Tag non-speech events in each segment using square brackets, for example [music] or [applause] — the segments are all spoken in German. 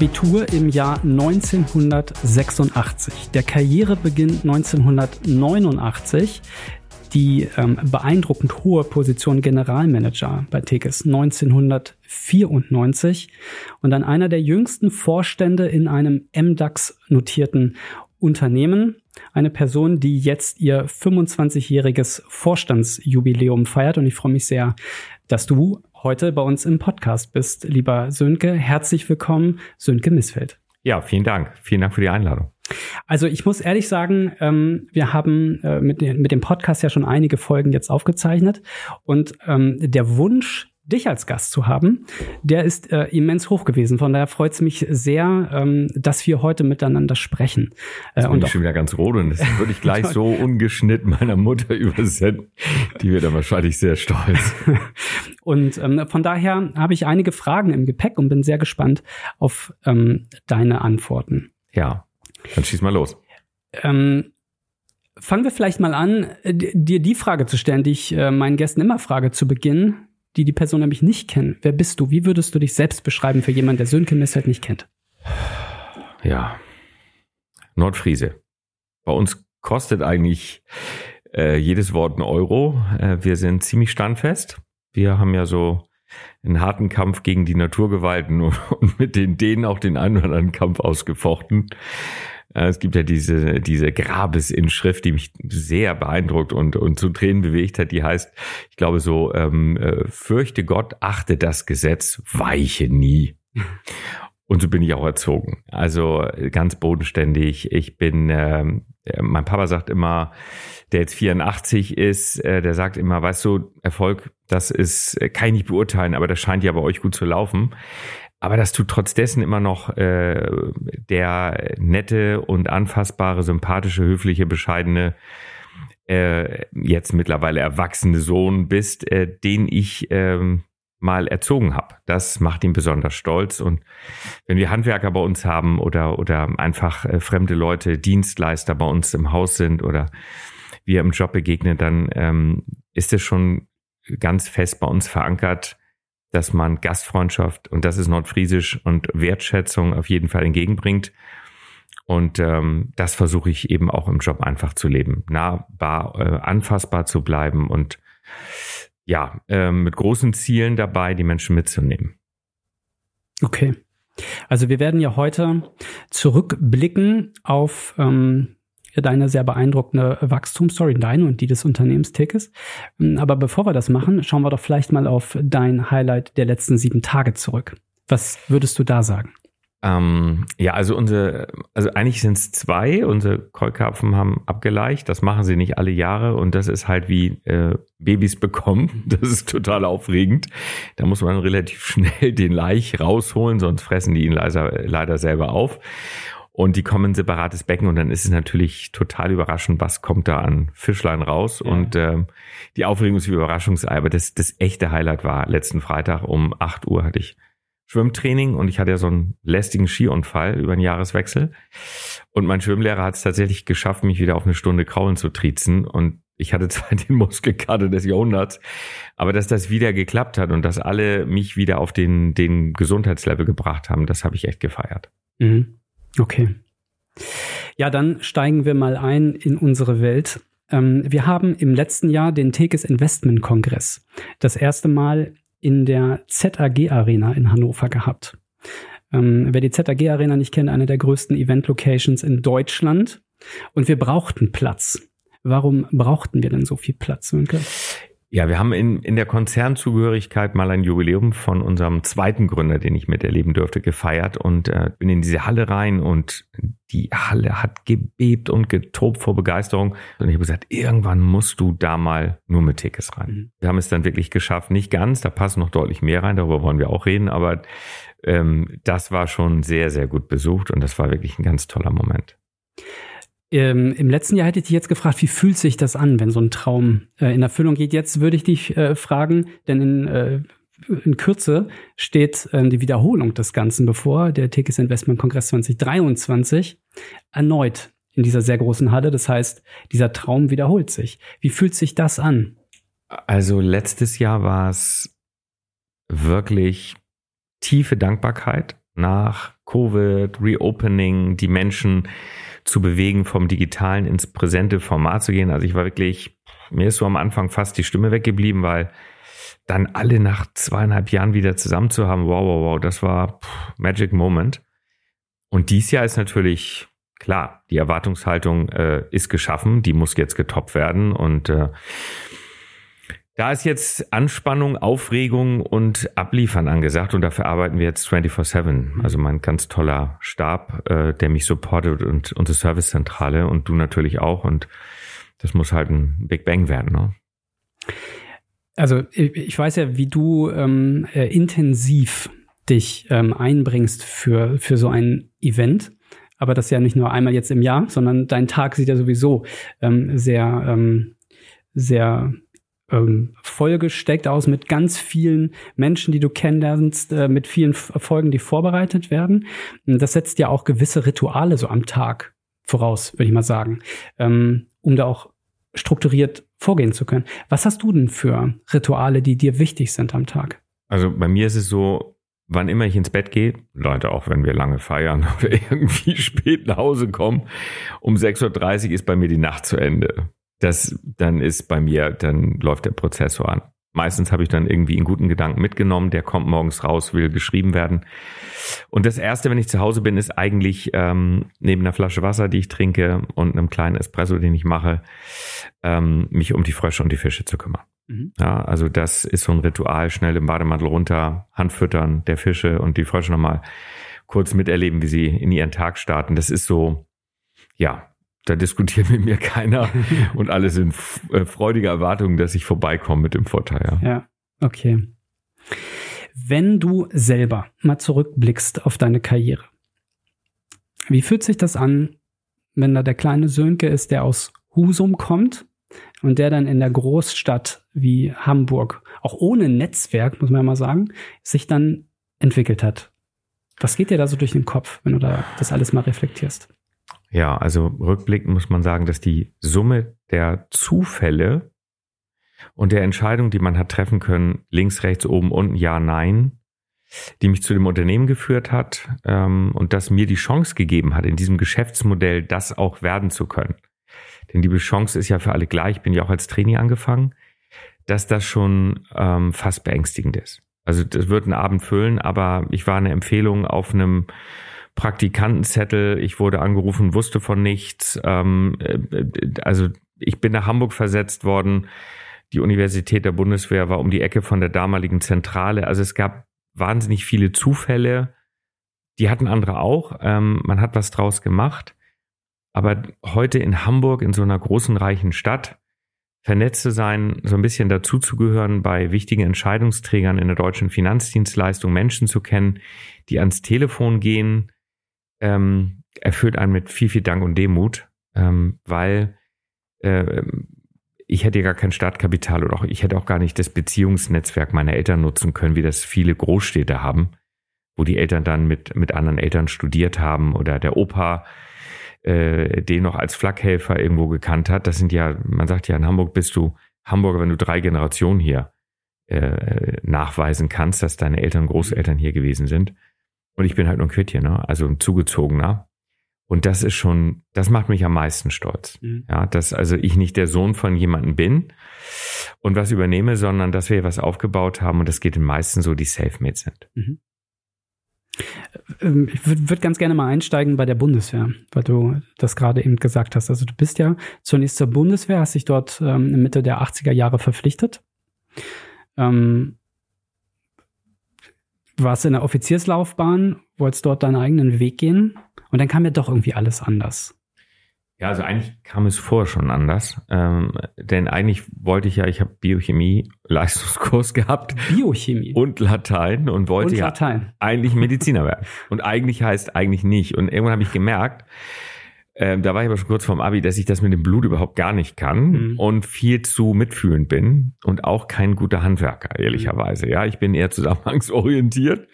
Abitur im Jahr 1986. Der Karrierebeginn 1989 die ähm, beeindruckend hohe Position Generalmanager bei Tekes 1994 und dann einer der jüngsten Vorstände in einem MDAX notierten Unternehmen. Eine Person, die jetzt ihr 25-jähriges Vorstandsjubiläum feiert und ich freue mich sehr, dass du heute bei uns im Podcast bist, lieber Sönke. Herzlich willkommen, Sönke Missfeld. Ja, vielen Dank. Vielen Dank für die Einladung. Also ich muss ehrlich sagen, ähm, wir haben äh, mit, mit dem Podcast ja schon einige Folgen jetzt aufgezeichnet und ähm, der Wunsch, dich als Gast zu haben, der ist äh, immens hoch gewesen. Von daher freut es mich sehr, ähm, dass wir heute miteinander sprechen. Äh, und bin ich schon wieder ganz rot und das würde ich gleich [laughs] so ungeschnitten meiner Mutter übersenden. Die wird dann wahrscheinlich sehr stolz. [laughs] und ähm, von daher habe ich einige Fragen im Gepäck und bin sehr gespannt auf ähm, deine Antworten. Ja, dann schieß mal los. Ähm, fangen wir vielleicht mal an, dir die Frage zu stellen, die ich äh, meinen Gästen immer frage zu Beginn die die Person nämlich nicht kennen. Wer bist du? Wie würdest du dich selbst beschreiben für jemanden, der Sönke Missfeld nicht kennt? Ja, Nordfriese. Bei uns kostet eigentlich äh, jedes Wort ein Euro. Äh, wir sind ziemlich standfest. Wir haben ja so einen harten Kampf gegen die Naturgewalten [laughs] und mit den denen auch den einen oder anderen Kampf ausgefochten. Äh, es gibt ja diese, diese Grabesinschrift, die mich sehr beeindruckt und, und zu Tränen bewegt hat. Die heißt, ich glaube so, ähm, äh, fürchte Gott, achte das Gesetz, weiche nie. Und so bin ich auch erzogen. Also ganz bodenständig. Ich bin, ähm, äh, mein Papa sagt immer, der jetzt 84 ist, äh, der sagt immer, weißt du, Erfolg, das ist, äh, kann ich nicht beurteilen, aber das scheint ja bei euch gut zu laufen. Aber das tut trotz dessen immer noch äh, der nette und anfassbare, sympathische, höfliche, bescheidene, äh, jetzt mittlerweile erwachsene Sohn bist, äh, den ich äh, mal erzogen habe. Das macht ihn besonders stolz. Und wenn wir Handwerker bei uns haben oder, oder einfach äh, fremde Leute, Dienstleister bei uns im Haus sind oder wir im Job begegnen, dann ähm, ist es schon ganz fest bei uns verankert, dass man Gastfreundschaft, und das ist nordfriesisch, und Wertschätzung auf jeden Fall entgegenbringt. Und ähm, das versuche ich eben auch im Job einfach zu leben, nahbar, äh, anfassbar zu bleiben und ja, äh, mit großen Zielen dabei, die Menschen mitzunehmen. Okay. Also wir werden ja heute zurückblicken auf ähm, deine sehr beeindruckende Wachstumsstory, deine und die des Unternehmens Tickets. Ähm, aber bevor wir das machen, schauen wir doch vielleicht mal auf dein Highlight der letzten sieben Tage zurück. Was würdest du da sagen? Ähm, ja, also unsere, also eigentlich sind es zwei. Unsere Keukarpfen haben abgeleicht. Das machen sie nicht alle Jahre und das ist halt wie äh, Babys bekommen. [laughs] Das ist total aufregend. Da muss man relativ schnell den Laich rausholen, sonst fressen die ihn leider, leider selber auf und die kommen in separates Becken und dann ist es natürlich total überraschend, was kommt da an Fischlein raus. Ja. Und ähm, die Aufregung ist wie Überraschungsei, aber das, das echte Highlight war letzten Freitag um 8 Uhr hatte ich Schwimmtraining und ich hatte ja so einen lästigen Skiunfall über den Jahreswechsel. Und mein Schwimmlehrer hat es tatsächlich geschafft, mich wieder auf eine Stunde kraulen zu triezen. Und ich hatte [laughs] zwar den Muskelkater des Jahrhunderts, aber dass das wieder geklappt hat und dass alle mich wieder auf den, den Gesundheitslevel gebracht haben, das habe ich echt gefeiert. Mhm. Okay. Ja, dann steigen wir mal ein in unsere Welt. Ähm, wir haben im letzten Jahr den Tekes Investment Kongress das erste Mal in der ZAG Arena in Hannover gehabt. Ähm, wer die ZAG Arena nicht kennt, eine der größten Event Locations in Deutschland. Und wir brauchten Platz. Warum brauchten wir denn so viel Platz, Münke? Ja, wir haben in, in der Konzernzugehörigkeit mal ein Jubiläum von unserem zweiten Gründer, den ich miterleben durfte, gefeiert und äh, bin in diese Halle rein und die Halle hat gebebt und getobt vor Begeisterung. Und ich habe gesagt, irgendwann musst du da mal nur mit Tickets rein. Mhm. Wir haben es dann wirklich geschafft, nicht ganz, da passen noch deutlich mehr rein, darüber wollen wir auch reden, aber ähm, das war schon sehr, sehr gut besucht und das war wirklich ein ganz toller Moment. Ähm, Im letzten Jahr hätte ich dich jetzt gefragt, wie fühlt sich das an, wenn so ein Traum äh, in Erfüllung geht? Jetzt würde ich dich äh, fragen, denn in, äh, in Kürze steht äh, die Wiederholung des Ganzen bevor, der Tekis Investment Kongress 2023, erneut in dieser sehr großen Halle. Das heißt, dieser Traum wiederholt sich. Wie fühlt sich das an? Also letztes Jahr war es wirklich tiefe Dankbarkeit nach Covid, Reopening, die Menschen zu bewegen, vom Digitalen ins präsente Format zu gehen. Also ich war wirklich, mir ist so am Anfang fast die Stimme weggeblieben, weil dann alle nach zweieinhalb Jahren wieder zusammen zu haben, wow, wow, wow, das war pff, Magic Moment. Und dies Jahr ist natürlich klar, die Erwartungshaltung äh, ist geschaffen, die muss jetzt getoppt werden und äh, da ist jetzt Anspannung, Aufregung und Abliefern angesagt und dafür arbeiten wir jetzt 24-7. Also mein ganz toller Stab, äh, der mich supportet und unsere Servicezentrale und du natürlich auch und das muss halt ein Big Bang werden. Ne? Also ich weiß ja, wie du ähm, äh, intensiv dich ähm, einbringst für, für so ein Event. Aber das ja nicht nur einmal jetzt im Jahr, sondern dein Tag sieht ja sowieso ähm, sehr, ähm, sehr ähm, vollgesteckt aus mit ganz vielen Menschen, die du kennenlernst, äh, mit vielen Folgen, die vorbereitet werden. Das setzt ja auch gewisse Rituale so am Tag voraus, würde ich mal sagen, ähm, um da auch strukturiert vorgehen zu können. Was hast du denn für Rituale, die dir wichtig sind am Tag? Also bei mir ist es so, wann immer ich ins Bett gehe, Leute, auch wenn wir lange feiern [laughs] oder irgendwie spät nach Hause kommen, um 6.30 Uhr ist bei mir die Nacht zu Ende das dann ist bei mir, dann läuft der Prozessor an. Meistens habe ich dann irgendwie einen guten Gedanken mitgenommen, der kommt morgens raus, will geschrieben werden. Und das Erste, wenn ich zu Hause bin, ist eigentlich ähm, neben einer Flasche Wasser, die ich trinke und einem kleinen Espresso, den ich mache, ähm, mich um die Frösche und die Fische zu kümmern. Mhm. Ja, also das ist so ein Ritual, schnell im Bademantel runter, Hand füttern der Fische und die Frösche nochmal kurz miterleben, wie sie in ihren Tag starten. Das ist so, ja, da diskutiert mit mir keiner [laughs] und alle sind äh, freudige Erwartungen, dass ich vorbeikomme mit dem Vorteil. Ja. ja, okay. Wenn du selber mal zurückblickst auf deine Karriere, wie fühlt sich das an, wenn da der kleine Sönke ist, der aus Husum kommt und der dann in der Großstadt wie Hamburg, auch ohne Netzwerk, muss man ja mal sagen, sich dann entwickelt hat? Was geht dir da so durch den Kopf, wenn du da das alles mal reflektierst? Ja, also rückblickend muss man sagen, dass die Summe der Zufälle und der Entscheidung, die man hat treffen können, links, rechts, oben, unten, ja, nein, die mich zu dem Unternehmen geführt hat ähm, und das mir die Chance gegeben hat, in diesem Geschäftsmodell das auch werden zu können. Denn die Chance ist ja für alle gleich, bin ja auch als Trainee angefangen, dass das schon ähm, fast beängstigend ist. Also das wird einen Abend füllen, aber ich war eine Empfehlung auf einem Praktikantenzettel, ich wurde angerufen, wusste von nichts. Ähm, äh, also ich bin nach Hamburg versetzt worden. Die Universität der Bundeswehr war um die Ecke von der damaligen Zentrale. Also es gab wahnsinnig viele Zufälle. Die hatten andere auch. Ähm, man hat was draus gemacht. Aber heute in Hamburg, in so einer großen, reichen Stadt, vernetzt zu sein, so ein bisschen dazuzugehören, bei wichtigen Entscheidungsträgern in der deutschen Finanzdienstleistung Menschen zu kennen, die ans Telefon gehen, ähm, erfüllt einen mit viel, viel Dank und Demut, ähm, weil äh, ich hätte gar kein Startkapital oder auch ich hätte auch gar nicht das Beziehungsnetzwerk meiner Eltern nutzen können, wie das viele Großstädte haben, wo die Eltern dann mit, mit anderen Eltern studiert haben oder der Opa äh, den noch als Flakhelfer irgendwo gekannt hat. Das sind ja, man sagt ja, in Hamburg bist du Hamburger, wenn du drei Generationen hier äh, nachweisen kannst, dass deine Eltern Großeltern hier gewesen sind. Und ich bin halt nur ein Quitt hier, ne? also ein Zugezogener. Und das ist schon, das macht mich am meisten stolz. Mhm. Ja, dass also ich nicht der Sohn von jemandem bin und was übernehme, sondern dass wir was aufgebaut haben und das geht den meisten so, die self-made sind. Mhm. Ähm, ich würde würd ganz gerne mal einsteigen bei der Bundeswehr, weil du das gerade eben gesagt hast. Also du bist ja zunächst zur Bundeswehr, hast dich dort ähm, Mitte der 80er Jahre verpflichtet. Ähm, warst in der Offizierslaufbahn, wolltest dort deinen eigenen Weg gehen und dann kam ja doch irgendwie alles anders. Ja, also eigentlich kam es vorher schon anders. Ähm, denn eigentlich wollte ich ja, ich habe Biochemie Leistungskurs [laughs] gehabt. Biochemie. Und Latein und wollte und Latein. ja eigentlich Mediziner werden. Und eigentlich heißt eigentlich nicht. Und irgendwann habe ich gemerkt, Ähm, da war ich aber schon kurz vorm Abi, dass ich das mit dem Blut überhaupt gar nicht kann mhm. und viel zu mitfühlend bin und auch kein guter Handwerker, ehrlicherweise. Ja, ich bin eher zusammenhangsorientiert.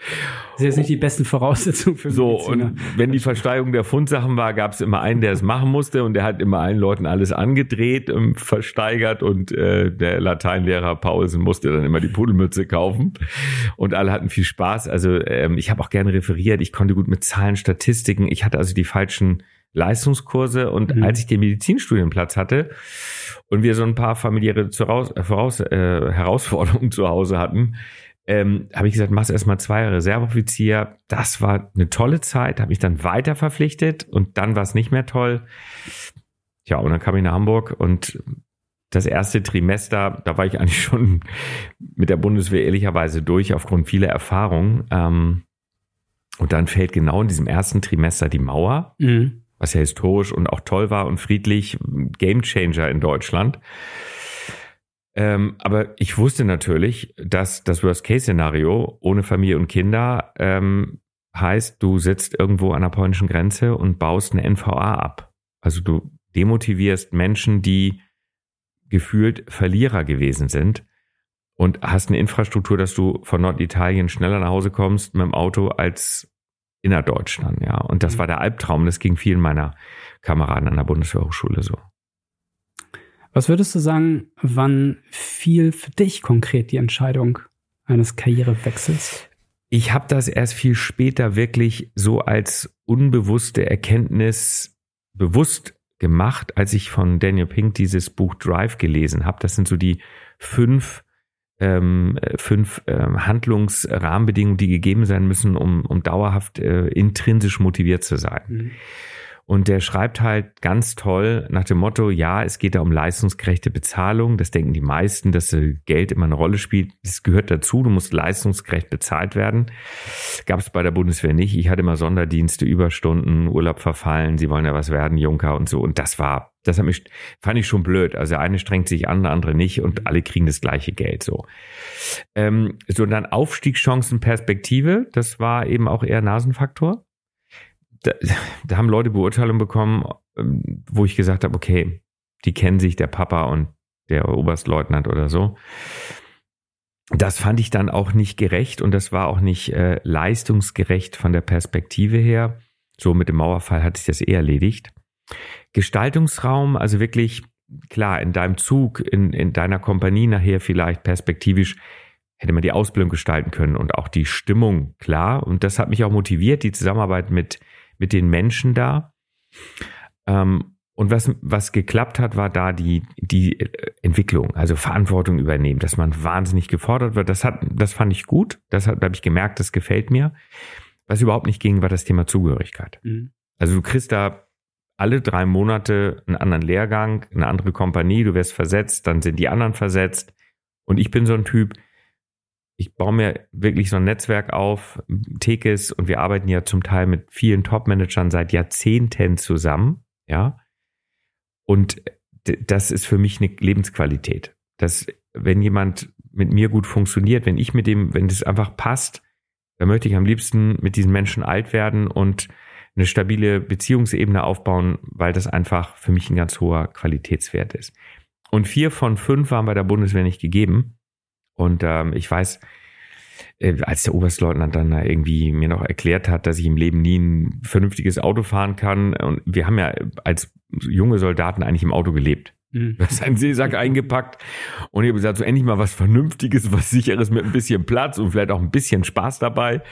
Das ist jetzt nicht die besten Voraussetzungen für So, Mediziner. und wenn die Versteigerung der Fundsachen war, gab es immer einen, der es machen musste und der hat immer allen Leuten alles angedreht, und versteigert und äh, der Lateinlehrer Paulsen musste dann immer die Pudelmütze kaufen und alle hatten viel Spaß. Also ähm, ich habe auch gerne referiert, ich konnte gut mit Zahlen, Statistiken, ich hatte also die falschen Leistungskurse und mhm. als ich den Medizinstudienplatz hatte und wir so ein paar familiäre äh, Voraus, äh, Herausforderungen [laughs] zu Hause hatten, ähm, habe ich gesagt, machst erstmal zwei Reserveoffizier. Das war eine tolle Zeit, habe mich dann weiter verpflichtet und dann war es nicht mehr toll. Ja, und dann kam ich nach Hamburg und das erste Trimester, da war ich [laughs] eigentlich schon mit der Bundeswehr ehrlicherweise durch aufgrund vieler Erfahrungen. Ähm, und dann fällt genau in diesem ersten Trimester die Mauer. Mhm was ja historisch und auch toll war und friedlich, Gamechanger in Deutschland. Ähm, aber ich wusste natürlich, dass das Worst-Case-Szenario ohne Familie und Kinder ähm, heißt, du sitzt irgendwo an der polnischen Grenze und baust eine NVA ab. Also du demotivierst Menschen, die gefühlt Verlierer gewesen sind und hast eine Infrastruktur, dass du von Norditalien schneller nach Hause kommst mit dem Auto als innerdeutschland, ja. Und das mhm. war der Albtraum. Das ging vielen meiner Kameraden an der Bundeswehrhochschule so. Was würdest du sagen, wann fiel für dich konkret die Entscheidung eines Karrierewechsels? Ich habe das erst viel später wirklich so als unbewusste Erkenntnis bewusst gemacht, als ich von Daniel Pink dieses Buch Drive gelesen habe. Das sind so die fünf ähm, fünf ähm, Handlungsrahmenbedingungen, die gegeben sein müssen, um, um dauerhaft äh, intrinsisch motiviert zu sein. Mhm. Und der schreibt halt ganz toll nach dem Motto, ja, es geht da um leistungsgerechte Bezahlung. Das denken die meisten, dass Geld immer eine Rolle spielt. Das gehört dazu. Du musst leistungsgerecht bezahlt werden. Gab es bei der Bundeswehr nicht. Ich hatte immer Sonderdienste, Überstunden, Urlaub verfallen. Sie wollen ja was werden, Junker und so. Und das war, das hat mich, fand ich schon blöd. Also der eine strengt sich an, der andere nicht und alle kriegen das gleiche Geld so. Ähm, so und dann Aufstiegschancen, Perspektive. Das war eben auch eher Nasenfaktor da, da haben Leute Beurteilungen bekommen, ähm, wo ich gesagt habe, okay, die kennen sich, der Papa und der Oberstleutnant oder so. Das fand ich dann auch nicht gerecht und das war auch nicht äh, leistungsgerecht von der Perspektive her. So mit dem Mauerfall hat sich das eh erledigt. Gestaltungsraum, also wirklich klar, in deinem Zug, in, in deiner Kompanie nachher vielleicht perspektivisch hätte man die Ausbildung gestalten können und auch die Stimmung klar. Und das hat mich auch motiviert, die Zusammenarbeit mit mit den Menschen da. Ähm, und was, was geklappt hat, war da die, die Entwicklung, also Verantwortung übernehmen, dass man wahnsinnig gefordert wird. Das hat, das fand ich gut. Das habe ich gemerkt, das gefällt mir. Was überhaupt nicht ging, war das Thema Zugehörigkeit. Mhm. Also du kriegst da alle drei Monate einen anderen Lehrgang, eine andere Kompanie, du wirst versetzt, dann sind die anderen versetzt. Und ich bin so ein Typ, ich baue mir wirklich so ein Netzwerk auf, Tekes, und wir arbeiten ja zum Teil mit vielen Top-Managern seit Jahrzehnten zusammen, ja. Und das ist für mich eine Lebensqualität. Dass, wenn jemand mit mir gut funktioniert, wenn ich mit dem, wenn das einfach passt, dann möchte ich am liebsten mit diesen Menschen alt werden und eine stabile Beziehungsebene aufbauen, weil das einfach für mich ein ganz hoher Qualitätswert ist. Und vier von fünf waren bei der Bundeswehr nicht gegeben. Und ähm, ich weiß, äh, als der Oberstleutnant dann da irgendwie mir noch erklärt hat, dass ich im Leben nie ein vernünftiges Auto fahren kann. Und wir haben ja als junge Soldaten eigentlich im Auto gelebt. Mhm. [laughs] Hast einen Seesack eingepackt und ich habe gesagt, so endlich mal was Vernünftiges, was Sicheres mit ein bisschen Platz und vielleicht auch ein bisschen Spaß dabei.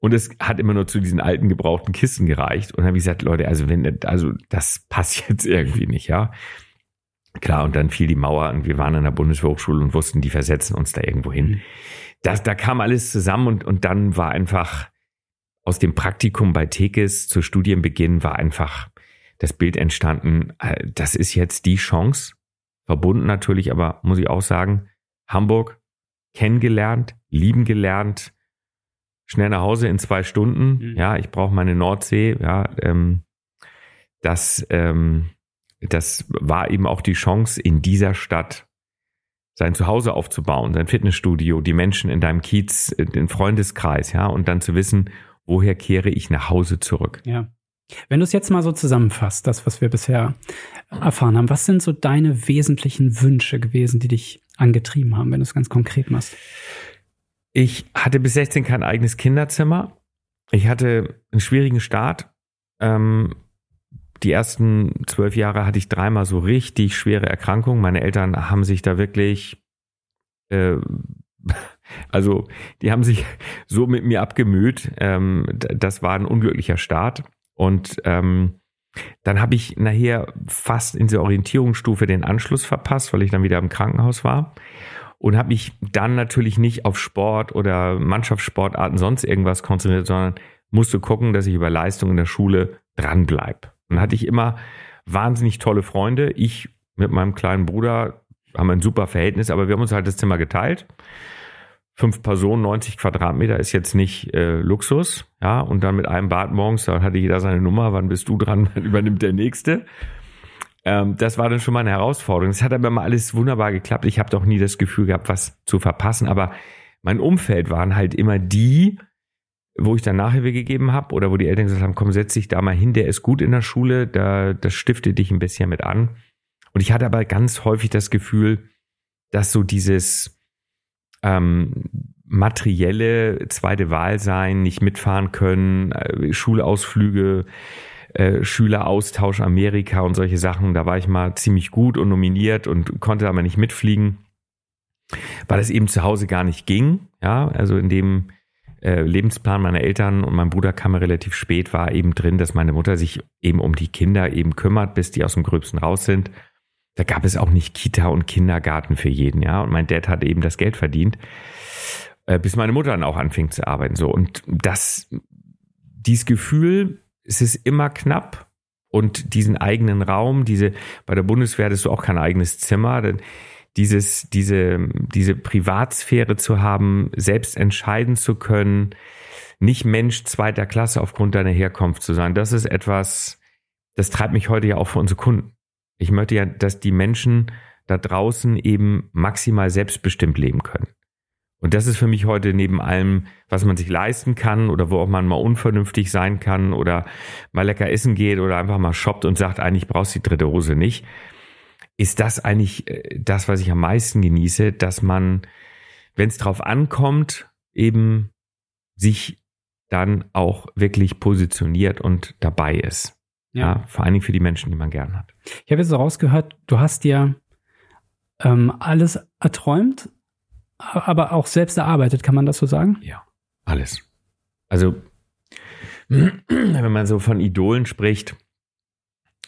Und es hat immer nur zu diesen alten gebrauchten Kisten gereicht. Und dann habe ich gesagt, Leute, also wenn, also das passt [laughs] jetzt irgendwie nicht, ja. Klar, und dann fiel die Mauer und wir waren an der Bundeshochschule und wussten, die versetzen uns da irgendwo hin. Mhm. Das, da kam alles zusammen und, und dann war einfach aus dem Praktikum bei Tekes zu Studienbeginn war einfach das Bild entstanden, äh, das ist jetzt die Chance, verbunden natürlich, aber muss ich auch sagen, Hamburg kennengelernt, lieben gelernt, schnell nach Hause in zwei Stunden, mhm. ja, ich brauche meine Nordsee, ja, ähm, das, ähm, das war eben auch die Chance, in dieser Stadt sein Zuhause aufzubauen, sein Fitnessstudio, die Menschen in deinem Kiez, den Freundeskreis, ja, und dann zu wissen, woher kehre ich nach Hause zurück. Ja. Wenn du es jetzt mal so zusammenfasst, das, was wir bisher erfahren haben, was sind so deine wesentlichen Wünsche gewesen, die dich angetrieben haben, wenn du es ganz konkret machst? Ich hatte bis 16 kein eigenes Kinderzimmer. Ich hatte einen schwierigen Start. Ähm, die ersten zwölf Jahre hatte ich dreimal so richtig schwere Erkrankungen. Meine Eltern haben sich da wirklich, äh, [laughs] also die haben sich so mit mir abgemüht. Ähm, das war ein unglücklicher Start. Und ähm, dann habe ich nachher fast in der Orientierungsstufe den Anschluss verpasst, weil ich dann wieder im Krankenhaus war. Und habe mich dann natürlich nicht auf Sport oder Mannschaftssportarten, sonst irgendwas konzentriert, sondern musste gucken, dass ich über Leistung in der Schule dranbleibe. Und hatte ich immer wahnsinnig tolle Freunde. Ich mit meinem kleinen Bruder haben ein super Verhältnis, aber wir haben uns halt das Zimmer geteilt. Fünf Personen, 90 Quadratmeter ist jetzt nicht äh, Luxus. Ja, und dann mit einem Bad morgens, da hatte jeder seine Nummer, wann bist du dran, dann übernimmt der nächste. Ähm, das war dann schon mal eine Herausforderung. Es hat aber mal alles wunderbar geklappt. Ich habe doch nie das Gefühl gehabt, was zu verpassen. Aber mein Umfeld waren halt immer die, wo ich dann Nachhilfe gegeben habe oder wo die Eltern gesagt haben, komm, setz dich da mal hin, der ist gut in der Schule, da, das stiftet dich ein bisschen mit an. Und ich hatte aber ganz häufig das Gefühl, dass so dieses ähm, materielle zweite Wahl sein, nicht mitfahren können, äh, Schulausflüge, äh, Schüleraustausch Amerika und solche Sachen, da war ich mal ziemlich gut und nominiert und konnte aber nicht mitfliegen, weil es eben zu Hause gar nicht ging. Ja, also in dem äh, Lebensplan meiner Eltern und mein Bruder kam relativ spät, war eben drin, dass meine Mutter sich eben um die Kinder eben kümmert, bis die aus dem Gröbsten raus sind. Da gab es auch nicht Kita und Kindergarten für jeden, ja. Und mein Dad hat eben das Geld verdient, äh, bis meine Mutter dann auch anfing zu arbeiten. So und das, dieses Gefühl, es ist immer knapp und diesen eigenen Raum, diese bei der Bundeswehr hattest du auch kein eigenes Zimmer, denn dieses, diese, diese Privatsphäre zu haben, selbst entscheiden zu können, nicht Mensch zweiter Klasse aufgrund deiner Herkunft zu sein. Das ist etwas, das treibt mich heute ja auch für unsere Kunden. Ich möchte ja, dass die Menschen da draußen eben maximal selbstbestimmt leben können. Und das ist für mich heute neben allem, was man sich leisten kann oder wo auch man mal unvernünftig sein kann oder mal lecker essen geht oder einfach mal shoppt und sagt, eigentlich brauchst du die dritte Hose nicht ist das eigentlich äh, das, was ich am meisten genieße, dass man, wenn es drauf ankommt, eben sich dann auch wirklich positioniert und dabei ist. Ja. ja vor allen Dingen für die Menschen, die man gern hat. Ich habe jetzt so rausgehört, du hast dir ähm, alles erträumt, aber auch selbst erarbeitet, kann man das so sagen? Ja, alles. Also, [clears throat] wenn man so von Idolen spricht,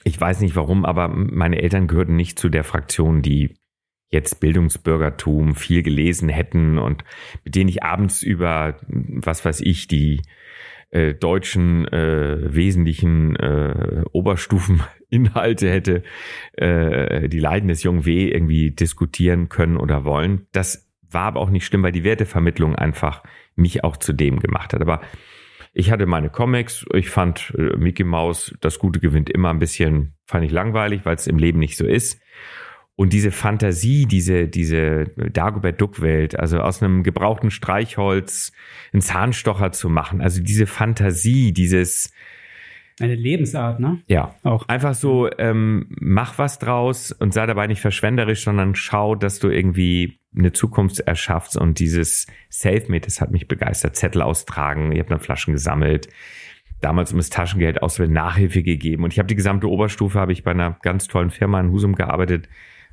ich weiß nicht warum, aber meine Eltern gehörten nicht zu der Fraktion, die jetzt Bildungsbürgertum viel gelesen hätten und mit denen ich abends über, was weiß ich, die äh, deutschen äh, wesentlichen äh, Oberstufeninhalte hätte äh, die Leiden des jungen W irgendwie diskutieren können oder wollen. Das war aber auch nicht schlimm, weil die Wertevermittlung einfach mich auch zu dem gemacht hat. Aber ich hatte meine Comics, ich fand äh, Mickey Mouse, das Gute gewinnt immer ein bisschen, fand ich langweilig, weil es im Leben nicht so ist. Und diese Fantasie, diese, diese Dagobert Duck-Welt, also aus einem gebrauchten Streichholz einen Zahnstocher zu machen, also diese Fantasie, dieses, eine Lebensart, ne? Ja. Auch. Einfach so, ähm, mach was draus und sei dabei nicht verschwenderisch, sondern schau, dass du irgendwie eine Zukunft erschaffst und dieses Selfmade, das hat mich begeistert. Zettel austragen, ich habe dann Flaschen gesammelt, damals um das Taschengeld auswählen, Nachhilfe gegeben und ich habe die gesamte Oberstufe, habe ich bei einer ganz tollen Firma in Husum gearbeitet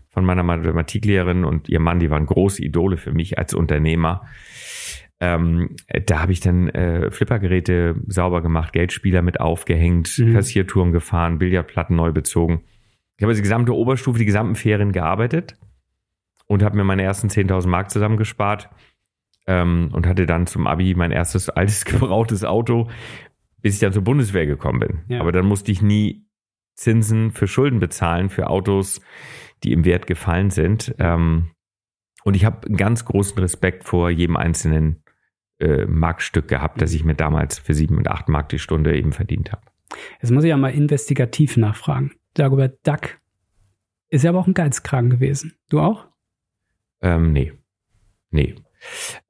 von meiner Mathematiklehrerin und ihr Mann, die waren große Idole für mich als Unternehmer. Ähm, da habe ich dann äh, Flippergeräte sauber gemacht, Geldspieler mit aufgehängt, mhm. Kassiertouren gefahren, Billardplatten neu bezogen. Ich habe also die gesamte Oberstufe, die gesamten Ferien gearbeitet und habe mir meine ersten 10.000 Mark zusammengespart ähm, und hatte dann zum Abi mein erstes [laughs] altes gebrauchtes Auto, bis ich dann zur Bundeswehr gekommen bin. Ja. Aber dann musste ich nie Zinsen für Schulden bezahlen für Autos, die im Wert gefallen sind. Ähm, und ich habe einen ganz großen Respekt vor jedem einzelnen äh, Marktstück gehabt, das ich mir damals für sieben und acht Mark die Stunde eben verdient habe. Jetzt muss ich ja mal investigativ nachfragen. Dagobert Duck ist ja aber auch ein Geizkragen gewesen. Du auch? Ähm, nee. Nee.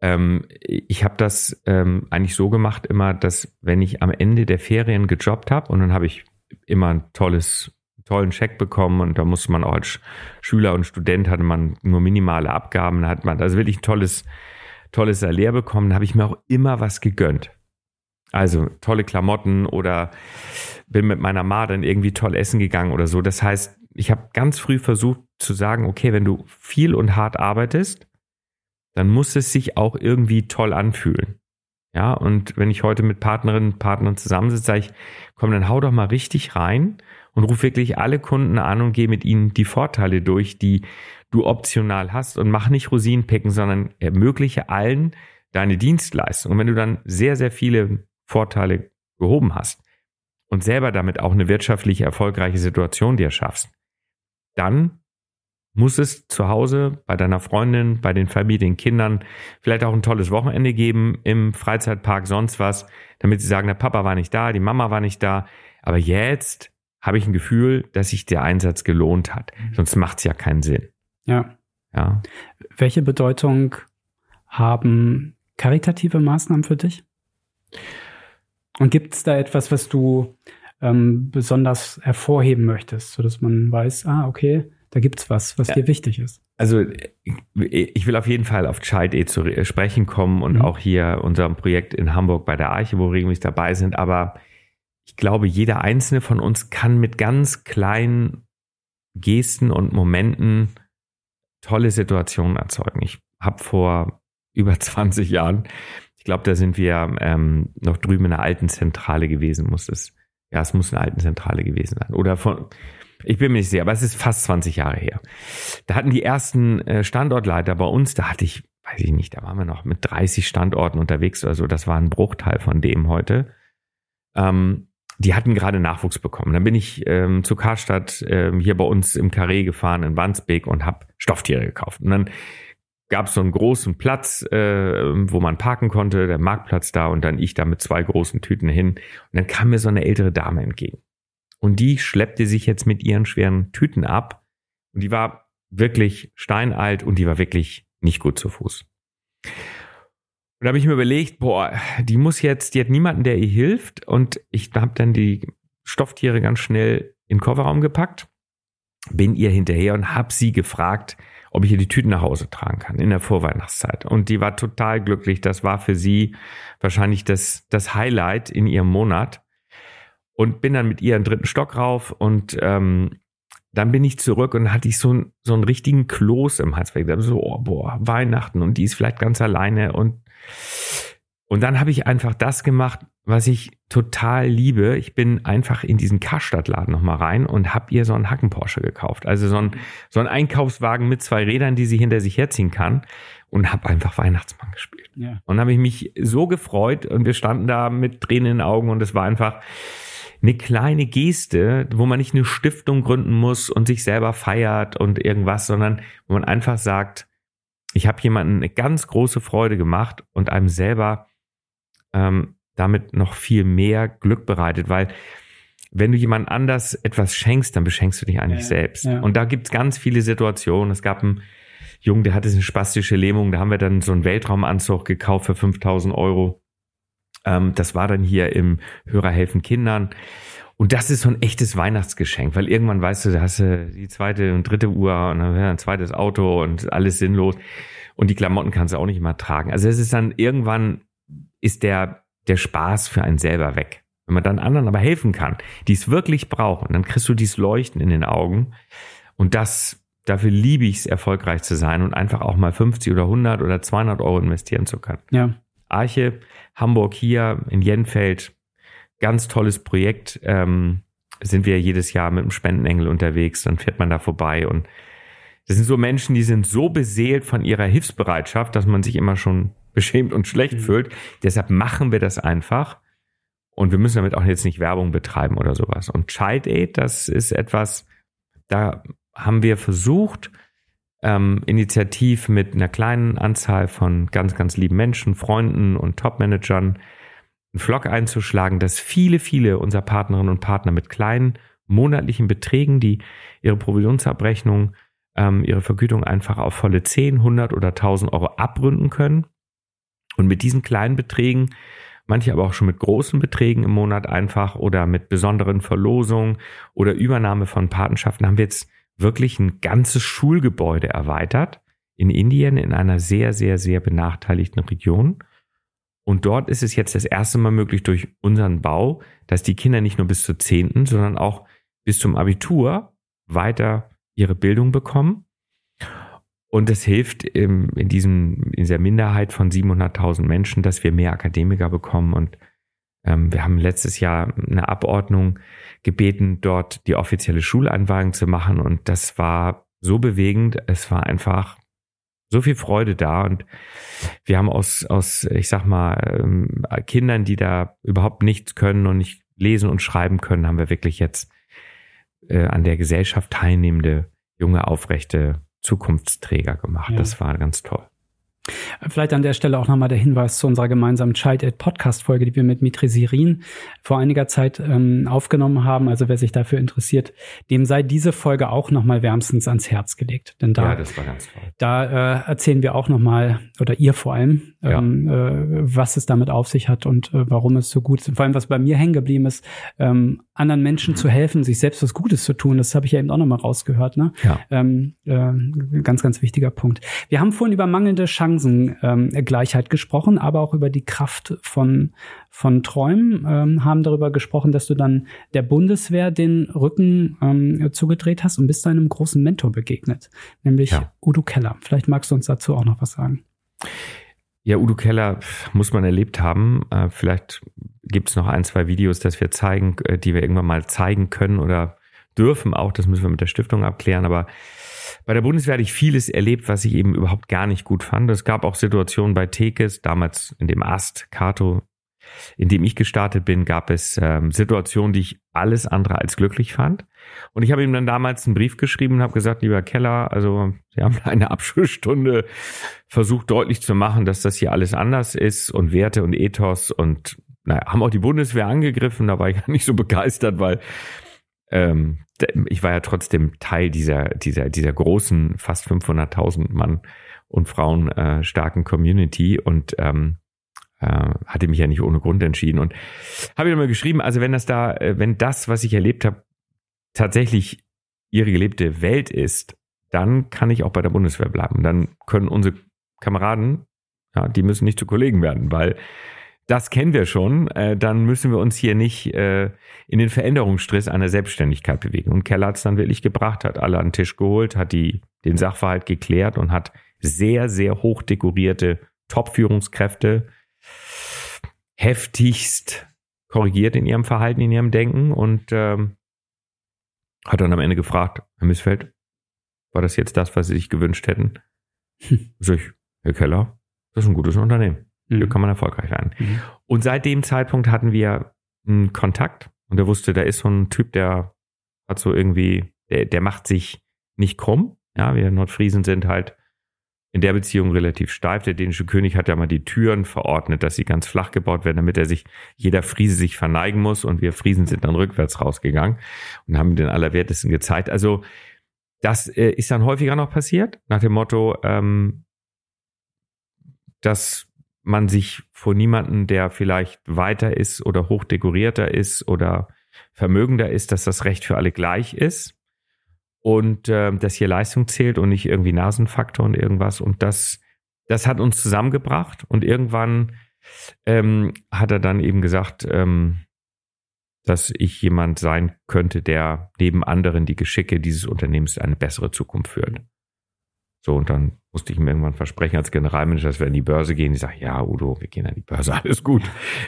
Ähm, ich habe das ähm, eigentlich so gemacht immer, dass wenn ich am Ende der Ferien gejobbt habe und dann habe ich immer ein tolles tollen Scheck bekommen und da musste man auch als Schüler und Student hatte man nur minimale Abgaben, hat man also wirklich ein tolles tolles Salär bekommen, da habe ich mir auch immer was gegönnt. Also tolle Klamotten oder bin mit meiner Ma dann irgendwie toll essen gegangen oder so. Das heißt, ich habe ganz früh versucht zu sagen, okay, wenn du viel und hart arbeitest, dann muss es sich auch irgendwie toll anfühlen. Ja, und wenn ich heute mit Partnerinnen, Partnern zusammensitze, sage ich, komm, dann hau doch mal richtig rein und ruf wirklich alle Kunden an und geh mit ihnen die Vorteile durch, die du optional hast und mach nicht Rosinenpicken, sondern ermögliche allen deine Dienstleistung. Und wenn du dann sehr, sehr viele Vorteile gehoben hast und selber damit auch eine wirtschaftlich erfolgreiche Situation dir schaffst, dann muss es zu Hause bei deiner Freundin, bei den Familien, Kindern vielleicht auch ein tolles Wochenende geben im Freizeitpark, sonst was, damit sie sagen, der Papa war nicht da, die Mama war nicht da, aber jetzt habe ich ein Gefühl, dass sich der Einsatz gelohnt hat. Mhm. Sonst macht es ja keinen Sinn. Ja. ja. Welche Bedeutung haben karitative Maßnahmen für dich? Und gibt es da etwas, was du ähm, besonders hervorheben möchtest, sodass man weiß, ah, okay, da gibt es was, was ja. dir wichtig ist? Also ich will auf jeden Fall auf Child zu sprechen kommen und mhm. auch hier unserem Projekt in Hamburg bei der Arche, wo wir regelmäßig dabei sind. Aber ich glaube, jeder einzelne von uns kann mit ganz kleinen Gesten und Momenten tolle Situationen erzeugen. Ich habe vor über [laughs] 20 Jahren glaube, da sind wir ähm, noch drüben in der alten Zentrale gewesen, muss es. Ja, es muss eine alten Zentrale gewesen sein. Oder von, ich bin mir nicht sicher, aber es ist fast 20 Jahre her. Da hatten die ersten äh, Standortleiter bei uns, da hatte ich, weiß ich nicht, da waren wir noch mit 30 Standorten unterwegs oder so. Das war ein Bruchteil von dem heute. Ähm, die hatten gerade Nachwuchs bekommen. Dann bin ich ähm, zu Karstadt ähm, hier bei uns im Carré gefahren in Wandsbek und habe Stofftiere gekauft. Und dann gab es so einen großen Platz, äh, wo man parken konnte, der Marktplatz da und dann ich da mit zwei großen Tüten hin. Und dann kam mir so eine ältere Dame entgegen. Und die schleppte sich jetzt mit ihren schweren Tüten ab. Und die war wirklich steinalt und die war wirklich nicht gut zu Fuß. Und da habe ich mir überlegt, boah, die muss jetzt, die hat niemanden, der ihr hilft. Und ich habe dann die Stofftiere ganz schnell in den Kofferraum gepackt, bin ihr hinterher und habe sie gefragt, ob ich ihr die Tüten nach Hause tragen kann in der Vorweihnachtszeit. Und die war total glücklich. Das war für sie wahrscheinlich das, das Highlight in ihrem Monat. Und bin dann mit ihr in den dritten Stock rauf und ähm, dann bin ich zurück und hatte ich so, so einen richtigen Kloß im Hals. Ich so, oh, boah, Weihnachten und die ist vielleicht ganz alleine und und dann habe ich einfach das gemacht, was ich total liebe. Ich bin einfach in diesen Karstadtladen nochmal rein und habe ihr so einen Hacken Porsche gekauft. Also so ein, so ein Einkaufswagen mit zwei Rädern, die sie hinter sich herziehen kann. Und habe einfach Weihnachtsmann gespielt. Ja. Und habe ich mich so gefreut und wir standen da mit Tränen in den Augen und es war einfach eine kleine Geste, wo man nicht eine Stiftung gründen muss und sich selber feiert und irgendwas, sondern wo man einfach sagt, ich habe jemanden eine ganz große Freude gemacht und einem selber ähm, damit noch viel mehr Glück bereitet, weil wenn du jemand anders etwas schenkst, dann beschenkst du dich eigentlich ja, selbst. Ja. Und da gibt es ganz viele Situationen. Es gab einen Jungen, der hatte eine spastische Lähmung, da haben wir dann so einen Weltraumanzug gekauft für 5000 Euro. Ähm, das war dann hier im Hörer helfen Kindern. Und das ist so ein echtes Weihnachtsgeschenk, weil irgendwann weißt du, da hast du die zweite und dritte Uhr und dann ein zweites Auto und alles sinnlos. Und die Klamotten kannst du auch nicht immer tragen. Also es ist dann irgendwann ist der, der Spaß für einen selber weg. Wenn man dann anderen aber helfen kann, die es wirklich brauchen, dann kriegst du dieses Leuchten in den Augen. Und das, dafür liebe ich es, erfolgreich zu sein und einfach auch mal 50 oder 100 oder 200 Euro investieren zu können. Ja. Arche, Hamburg hier in Jenfeld, ganz tolles Projekt. Ähm, sind wir jedes Jahr mit dem Spendenengel unterwegs, dann fährt man da vorbei und das sind so Menschen, die sind so beseelt von ihrer Hilfsbereitschaft, dass man sich immer schon beschämt und schlecht mhm. fühlt. Deshalb machen wir das einfach. Und wir müssen damit auch jetzt nicht Werbung betreiben oder sowas. Und Child Aid, das ist etwas, da haben wir versucht, ähm, initiativ mit einer kleinen Anzahl von ganz, ganz lieben Menschen, Freunden und Top-Managern einen Vlog einzuschlagen, dass viele, viele unserer Partnerinnen und Partner mit kleinen monatlichen Beträgen, die ihre Provisionsabrechnung ähm, ihre Vergütung einfach auf volle 10, 100 oder 1000 Euro abrunden können. Und mit diesen kleinen Beträgen, manche aber auch schon mit großen Beträgen im Monat einfach oder mit besonderen Verlosungen oder Übernahme von Patenschaften haben wir jetzt wirklich ein ganzes Schulgebäude erweitert in Indien in einer sehr, sehr, sehr benachteiligten Region. Und dort ist es jetzt das erste Mal möglich durch unseren Bau, dass die Kinder nicht nur bis zur zehnten, sondern auch bis zum Abitur weiter ihre Bildung bekommen. Und es hilft in, diesem, in dieser Minderheit von 700.000 Menschen, dass wir mehr Akademiker bekommen. Und ähm, wir haben letztes Jahr eine Abordnung gebeten, dort die offizielle Schuleinweihung zu machen. Und das war so bewegend. Es war einfach so viel Freude da. Und wir haben aus, aus ich sag mal, ähm, Kindern, die da überhaupt nichts können und nicht lesen und schreiben können, haben wir wirklich jetzt äh, an der Gesellschaft teilnehmende, junge, aufrechte Zukunftsträger gemacht. Ja. Das war ganz toll. Vielleicht an der Stelle auch nochmal der Hinweis zu unserer gemeinsamen Child Aid Podcast Folge, die wir mit Mitri Sirin vor einiger Zeit ähm, aufgenommen haben. Also wer sich dafür interessiert, dem sei diese Folge auch nochmal wärmstens ans Herz gelegt. Denn da, ja, da äh, erzählen wir auch nochmal, oder ihr vor allem, ähm, ja. äh, was es damit auf sich hat und äh, warum es so gut ist. Und vor allem, was bei mir hängen geblieben ist, ähm, anderen Menschen zu helfen, sich selbst was Gutes zu tun. Das habe ich ja eben auch nochmal rausgehört. Ne? Ja. Ähm, äh, ganz, ganz wichtiger Punkt. Wir haben vorhin über mangelnde Chancengleichheit ähm, gesprochen, aber auch über die Kraft von, von Träumen, ähm, haben darüber gesprochen, dass du dann der Bundeswehr den Rücken ähm, zugedreht hast und bist deinem großen Mentor begegnet, nämlich ja. Udo Keller. Vielleicht magst du uns dazu auch noch was sagen. Ja, Udo Keller muss man erlebt haben. Äh, vielleicht gibt es noch ein, zwei Videos, dass wir zeigen, äh, die wir irgendwann mal zeigen können oder dürfen auch. Das müssen wir mit der Stiftung abklären. Aber bei der Bundeswehr hatte ich vieles erlebt, was ich eben überhaupt gar nicht gut fand. Es gab auch Situationen bei Tekes, damals in dem Ast, Kato, in dem ich gestartet bin, gab es ähm, Situationen, die ich alles andere als glücklich fand. Und ich habe ihm dann damals einen Brief geschrieben und habe gesagt, lieber Keller, also Sie haben eine Abschlussstunde versucht deutlich zu machen, dass das hier alles anders ist und Werte und Ethos und naja, haben auch die Bundeswehr angegriffen. Da war ich [laughs] nicht so begeistert, weil ähm, ich war ja trotzdem Teil dieser, dieser, dieser großen, fast 500.000 Mann und Frauen äh, starken Community und ähm, äh, hatte mich ja nicht ohne Grund entschieden und habe ihm mal geschrieben, also wenn das da, äh, wenn das, was ich erlebt habe, tatsächlich ihre gelebte Welt ist, dann kann ich auch bei der Bundeswehr bleiben. Dann können unsere Kameraden, ja, die müssen nicht zu Kollegen werden, weil das kennen wir schon. Äh, dann müssen wir uns hier nicht äh, in den Veränderungsstress einer Selbstständigkeit bewegen. Und Keller hat es dann wirklich gebracht, hat alle an den Tisch geholt, hat die, den Sachverhalt geklärt und hat sehr, sehr hoch dekorierte Top-Führungskräfte heftigst korrigiert in ihrem Verhalten, in ihrem Denken und ähm, hat dann am Ende gefragt, Herr Missfeld, war das jetzt das, was Sie sich gewünscht hätten? Hm. Sag ich, Herr Keller, das ist ein gutes Unternehmen. Mhm. Hier kann man erfolgreich werden. Mhm. Und seit dem Zeitpunkt hatten wir einen Kontakt und er wusste, da ist so ein Typ, der hat so irgendwie, der, der macht sich nicht krumm. Ja, wir Nordfriesen sind halt in der Beziehung relativ steif. Der dänische König hat ja mal die Türen verordnet, dass sie ganz flach gebaut werden, damit er sich, jeder Friese sich verneigen muss und wir Friesen sind dann rückwärts rausgegangen und haben den Allerwertesten gezeigt. Also das äh, ist dann häufiger noch passiert, nach dem Motto, ähm, dass man sich vor niemanden, der vielleicht weiter ist oder hochdekorierter ist oder vermögender ist, dass das Recht für alle gleich ist und äh, dass hier Leistung zählt und nicht irgendwie Nasenfaktor und irgendwas. Und das, das hat uns zusammengebracht. Und irgendwann ähm, hat er dann eben gesagt, ähm, dass ich jemand sein könnte, der neben anderen die Geschicke dieses Unternehmens eine bessere Zukunft führt. So, und dann musste ich ihm irgendwann versprechen als Generalmanager, dass wir an die Börse gehen. Ich sage, ja, Udo, wir gehen an die Börse, alles gut.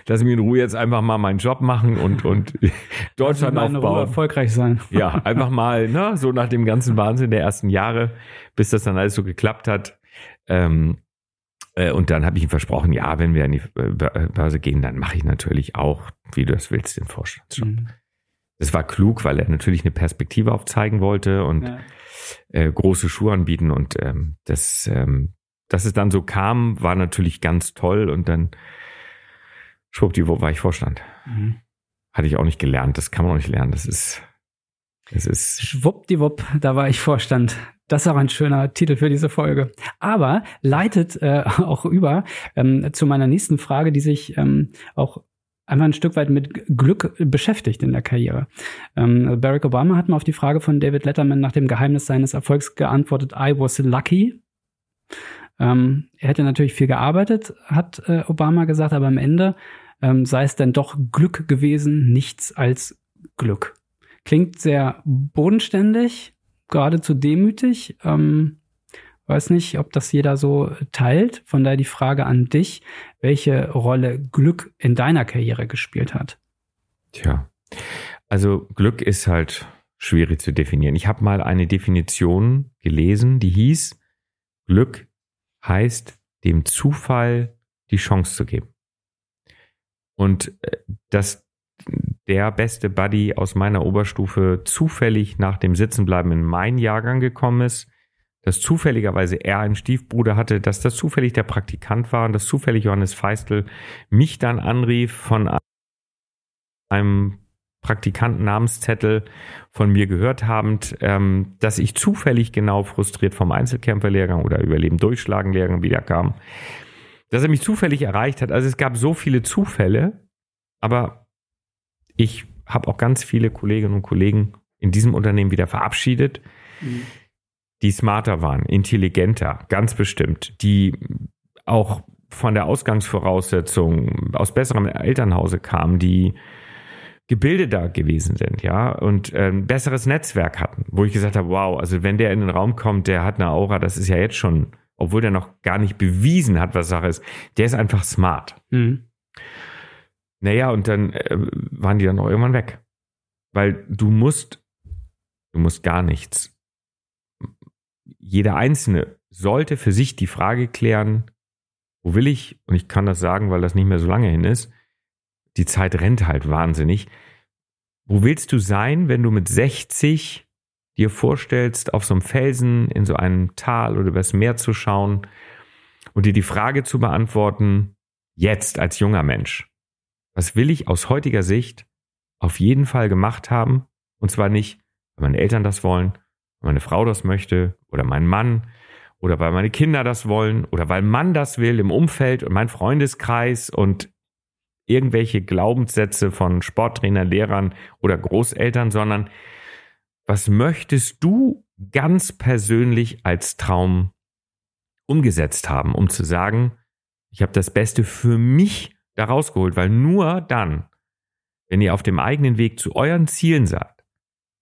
Lass mich in Ruhe jetzt einfach mal meinen Job machen und, und [laughs] Deutschland mal aufbauen. Ruhe erfolgreich sein. Ja, [laughs] einfach mal, ne, so nach dem ganzen Wahnsinn der ersten Jahre, bis das dann alles so geklappt hat. Ähm, äh, und dann habe ich ihm versprochen, ja, wenn wir an die äh, Börse gehen, dann mache ich natürlich auch, wie du das willst, den Vorstandsjob. Mhm. Das war klug, weil er natürlich eine Perspektive aufzeigen wollte und ja äh, große Schuhe anbieten. Und ähm, das, ähm, dass es dann so kam, war natürlich ganz toll. Und dann schwuppdiwupp war ich Vorstand. Mhm. Hatte ich auch nicht gelernt. Das kann man auch nicht lernen. Das ist, das ist. Schwuppdiwupp, da war ich Vorstand. Das ist auch ein schöner Titel für diese Folge. Aber leitet äh, [laughs] auch über ähm, zu meiner nächsten Frage, die sich ähm, auch einfach ein Stück weit mit Glück beschäftigt in der Karriere. Ähm, Barack Obama hat mal auf die Frage von David Letterman nach dem Geheimnis seines Erfolgs geantwortet, I was lucky. Ähm, er hätte natürlich viel gearbeitet, hat äh, Obama gesagt, aber am Ende ähm, sei es denn doch Glück gewesen, nichts als Glück. Klingt sehr bodenständig, geradezu demütig. Ähm, weiß nicht, ob das jeder so teilt. Von daher die Frage an dich, welche Rolle Glück in deiner Karriere gespielt hat. Tja, also Glück ist halt schwierig zu definieren. Ich habe mal eine Definition gelesen, die hieß, Glück heißt, dem Zufall die Chance zu geben. Und äh, dass der beste Buddy aus meiner Oberstufe zufällig nach dem Sitzenbleiben in meinen Jahrgang gekommen ist, dass zufälligerweise er einen Stiefbruder hatte, dass das zufällig der Praktikant war und dass zufällig Johannes Feistel mich dann anrief von einem Praktikanten Namenszettel von mir gehört habend, ähm, dass ich zufällig genau frustriert vom Einzelkämpferlehrgang oder Überleben durchschlagen Lehrgang wiederkam, dass er mich zufällig erreicht hat. Also es gab so viele Zufälle, aber ich habe auch ganz viele Kolleginnen und Kollegen in diesem Unternehmen wieder verabschiedet, mhm. Die smarter waren, intelligenter, ganz bestimmt, die auch von der Ausgangsvoraussetzung aus besserem Elternhause kamen, die gebildeter gewesen sind, ja, und ein besseres Netzwerk hatten, wo ich gesagt habe, wow, also wenn der in den Raum kommt, der hat eine Aura, das ist ja jetzt schon, obwohl der noch gar nicht bewiesen hat, was Sache ist, der ist einfach smart. Mhm. Naja, und dann äh, waren die dann auch irgendwann weg. Weil du musst, du musst gar nichts. Jeder Einzelne sollte für sich die Frage klären, wo will ich, und ich kann das sagen, weil das nicht mehr so lange hin ist, die Zeit rennt halt wahnsinnig. Wo willst du sein, wenn du mit 60 dir vorstellst, auf so einem Felsen in so einem Tal oder übers Meer zu schauen und dir die Frage zu beantworten, jetzt als junger Mensch, was will ich aus heutiger Sicht auf jeden Fall gemacht haben? Und zwar nicht, weil meine Eltern das wollen, meine Frau das möchte oder mein Mann oder weil meine Kinder das wollen oder weil man das will im Umfeld und mein Freundeskreis und irgendwelche Glaubenssätze von Sporttrainern, Lehrern oder Großeltern, sondern was möchtest du ganz persönlich als Traum umgesetzt haben, um zu sagen, ich habe das Beste für mich da rausgeholt, weil nur dann, wenn ihr auf dem eigenen Weg zu euren Zielen seid,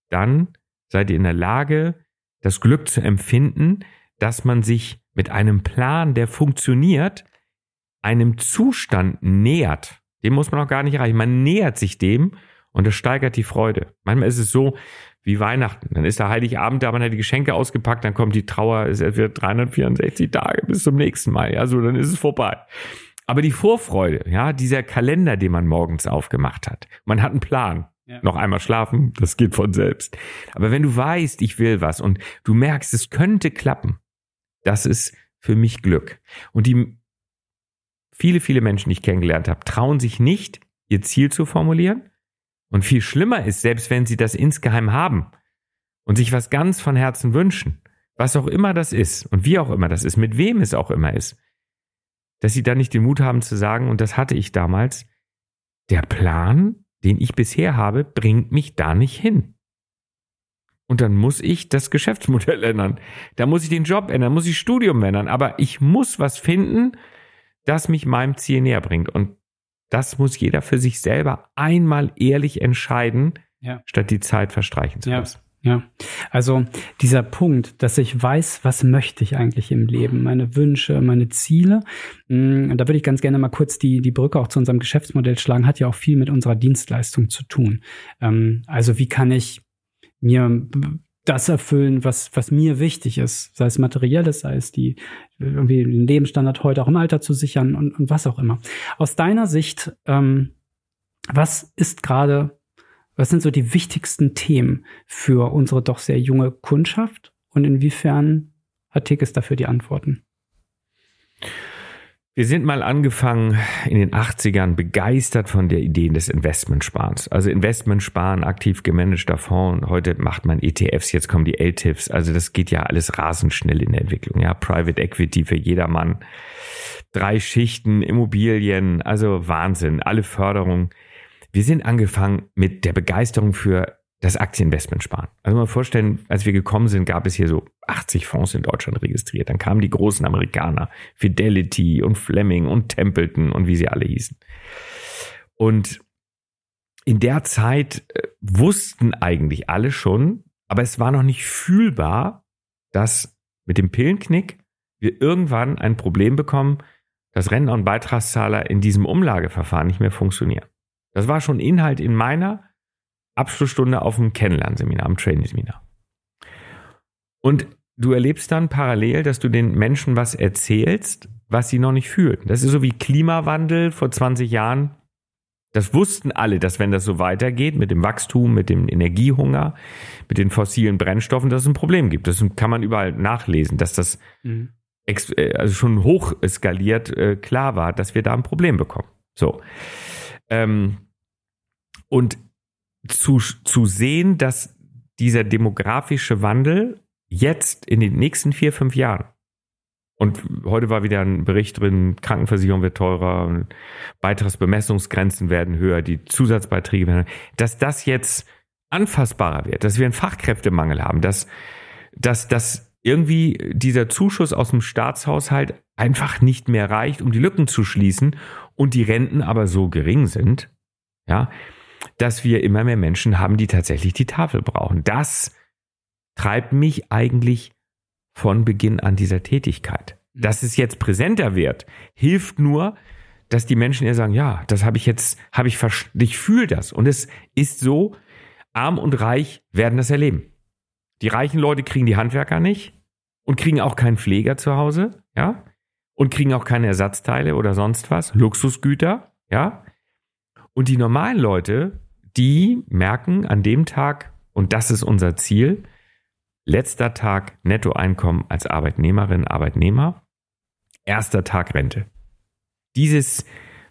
dann seid ihr in der Lage, das Glück zu empfinden, dass man sich mit einem Plan, der funktioniert, einem Zustand nähert, dem muss man auch gar nicht erreichen. Man nähert sich dem und das steigert die Freude. Manchmal ist es so wie Weihnachten. Dann ist der Heiligabend da, man hat die Geschenke ausgepackt, dann kommt die Trauer, es wird 364 Tage bis zum nächsten Mal. Ja, so, dann ist es vorbei. Aber die Vorfreude, ja, dieser Kalender, den man morgens aufgemacht hat. Man hat einen Plan. Ja. Noch einmal schlafen, das geht von selbst. Aber wenn du weißt, ich will was und du merkst, es könnte klappen, das ist für mich Glück. Und die viele, viele Menschen, die ich kennengelernt habe, trauen sich nicht, ihr Ziel zu formulieren. Und viel schlimmer ist, selbst wenn sie das insgeheim haben und sich was ganz von Herzen wünschen, was auch immer das ist und wie auch immer das ist, mit wem es auch immer ist, dass sie dann nicht den Mut haben zu sagen, und das hatte ich damals, der Plan, den ich bisher habe, bringt mich da nicht hin. Und dann muss ich das [laughs] Geschäftsmodell ändern. Da muss ich den Job ändern, muss ich Studium ändern. Aber ich muss was finden, das mich meinem Ziel näher bringt. Und das muss jeder für sich selber einmal ehrlich entscheiden, ja. statt die Zeit verstreichen zu lassen. Ja, also dieser Punkt, dass ich weiß, was möchte ich eigentlich im Leben, meine Wünsche, meine Ziele. Mm, und da würde ich ganz gerne mal kurz die, die Brücke auch zu unserem Geschäftsmodell schlagen, hat ja auch viel mit unserer Dienstleistung zu tun. Ähm, also wie kann ich mir das erfüllen, was, was mir wichtig ist, sei es materielles, sei es die, irgendwie den Lebensstandard heute auch im Alter zu sichern und, und was auch immer. Aus deiner Sicht, ähm, was ist gerade, was sind so die wichtigsten Themen für unsere doch sehr junge Kundschaft und inwiefern hat Tekes dafür die Antworten? Wir sind mal angefangen in den 80ern begeistert von der Idee des Investmentsparens. Also Investmentsparen, aktiv gemanagter Fonds. Heute macht man ETFs, jetzt kommen die LTIFs. Also das geht ja alles rasend schnell in der Entwicklung. Ja, Private Equity für jedermann. Drei Schichten, Immobilien, also Wahnsinn, alle Förderungen. Wir sind angefangen mit der Begeisterung für das Aktieninvestment sparen. Also mal vorstellen, als wir gekommen sind, gab es hier so 80 Fonds in Deutschland registriert. Dann kamen die großen Amerikaner, Fidelity und Fleming und Templeton und wie sie alle hießen. Und in der Zeit äh, wussten eigentlich alle schon, aber es war noch nicht fühlbar, dass mit dem Pillenknick wir irgendwann ein Problem bekommen, dass Rentner und Beitragszahler in diesem Umlageverfahren nicht mehr funktionieren. Das war schon Inhalt in meiner Abschlussstunde auf dem Kennenlernseminar, am Training-Seminar. Und du erlebst dann parallel, dass du den Menschen was erzählst, was sie noch nicht fühlen. Das ist so wie Klimawandel vor 20 Jahren. Das wussten alle, dass wenn das so weitergeht mit dem Wachstum, mit dem Energiehunger, mit den fossilen Brennstoffen, dass es ein Problem gibt. Das kann man überall nachlesen, dass das mhm. Äh, also schon hoch skaliert äh, klar war, dass wir da ein Problem bekommen. So. Ähm, und zu, zu sehen, dass dieser demografische Wandel jetzt in den nächsten vier, fünf Jahren und heute war wieder ein Bericht drin, Krankenversicherung wird teurer, Beitragsbemessungsgrenzen werden höher, die Zusatzbeiträge werden höher, dass das jetzt anfassbarer wird, dass wir einen Fachkräftemangel haben, dass, dass, dass irgendwie dieser Zuschuss aus dem Staatshaushalt einfach nicht mehr reicht, um die Lücken zu schließen und die Renten aber so gering sind, ja, dass wir immer mehr Menschen haben, die tatsächlich die Tafel brauchen. Das treibt mich eigentlich von Beginn an dieser Tätigkeit. Dass es jetzt präsenter wird, hilft nur, dass die Menschen eher sagen, ja, das habe ich jetzt, habe ich, ich fühle das. Und es ist so, arm und reich werden das erleben. Die reichen Leute kriegen die Handwerker nicht und kriegen auch keinen Pfleger zu Hause, ja, und kriegen auch keine Ersatzteile oder sonst was, Luxusgüter, ja. Und die normalen Leute, die merken an dem Tag, und das ist unser Ziel, letzter Tag Nettoeinkommen als Arbeitnehmerin, Arbeitnehmer, erster Tag Rente. Dieses,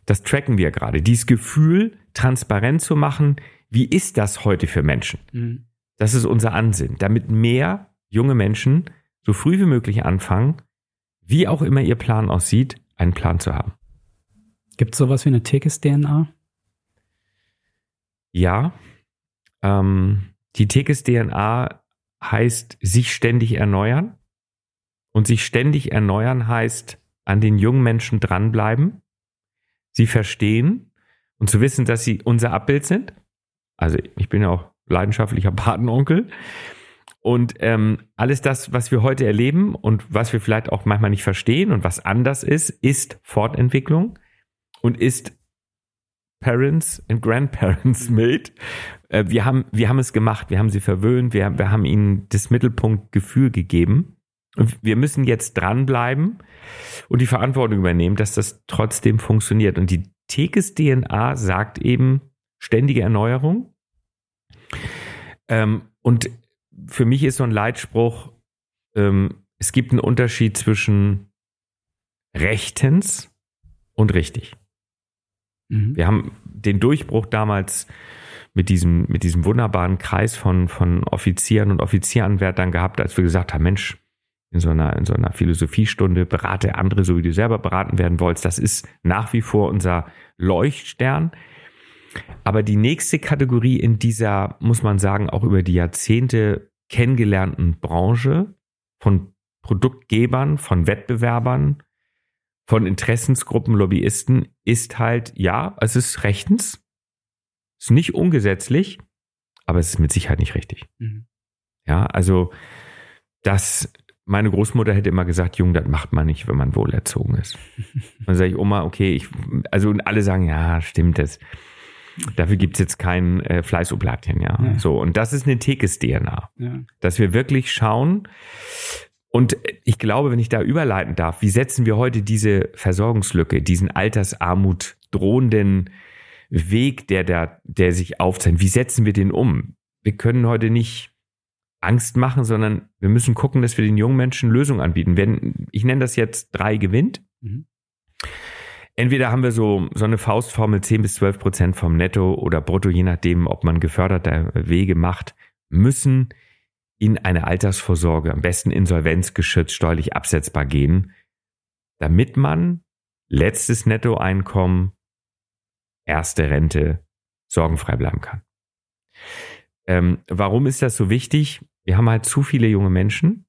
das tracken wir gerade, dieses Gefühl, transparent zu machen, wie ist das heute für Menschen? Mhm. Das ist unser Ansinn, damit mehr junge Menschen so früh wie möglich anfangen, wie auch immer ihr Plan aussieht, einen Plan zu haben. Gibt es sowas wie eine Tekes-DNA? Ja, ähm, die Tekes-DNA heißt sich ständig erneuern. Und sich ständig erneuern heißt an den jungen Menschen dranbleiben, sie verstehen und zu wissen, dass sie unser Abbild sind. Also ich bin ja auch leidenschaftlicher Patenonkel. Und ähm, alles das, was wir heute erleben und was wir vielleicht auch manchmal nicht verstehen und was anders ist, ist Fortentwicklung und ist Parents and Grandparents made. Äh, wir, haben, wir haben es gemacht, wir haben sie verwöhnt, wir, wir haben ihnen das Mittelpunktgefühl gegeben. Und wir müssen jetzt dranbleiben und die Verantwortung übernehmen, dass das trotzdem funktioniert. Und die Tekes DNA sagt eben ständige Erneuerung. Ähm, und für mich ist so ein Leitspruch, ähm, es gibt einen Unterschied zwischen rechtens und richtig. Mhm. Wir haben den Durchbruch damals mit diesem, mit diesem wunderbaren Kreis von, von Offizieren und Offizieranwärtern gehabt, als wir gesagt haben, Mensch, in so einer, in so einer Philosophiestunde berate andere, so wie du selber beraten werden wolltest. Das ist nach wie vor unser Leuchtstern. Aber die nächste Kategorie in dieser, muss man sagen, auch über die Jahrzehnte kennengelernten Branche von Produktgebern, von Wettbewerbern, von Interessensgruppen, Lobbyisten ist halt, ja, es ist rechtens, ist nicht ungesetzlich, aber es ist mit Sicherheit nicht richtig. Mhm. Ja, also das, meine Großmutter hätte immer gesagt, Jung, das macht man nicht, wenn man wohlerzogen ist. [laughs] Dann sage ich, Oma, okay, ich, also alle sagen, ja, stimmt das. Dafür gibt es jetzt kein äh, Fleißoblatchen, ja. ja. So, und das ist eine Tekes-DNA. Ja. Dass wir wirklich schauen, und ich glaube, wenn ich da überleiten darf, wie setzen wir heute diese Versorgungslücke, diesen Altersarmut drohenden Weg, der, der, der sich aufzeigt, wie setzen wir den um? Wir können heute nicht Angst machen, sondern wir müssen gucken, dass wir den jungen Menschen Lösungen anbieten. Wenn, ich nenne das jetzt drei gewinnt. Mhm. entweder haben wir so, so eine Faustformel 10 bis 12 Prozent vom Netto oder Brutto, je nachdem, ob man geförderte Wege macht, müssen in eine Altersvorsorge, am besten insolvenzgeschützt, steuerlich absetzbar gehen, damit man letztes Nettoeinkommen, erste Rente sorgenfrei bleiben kann. Ähm, warum ist das so wichtig? Wir haben halt zu viele junge Menschen,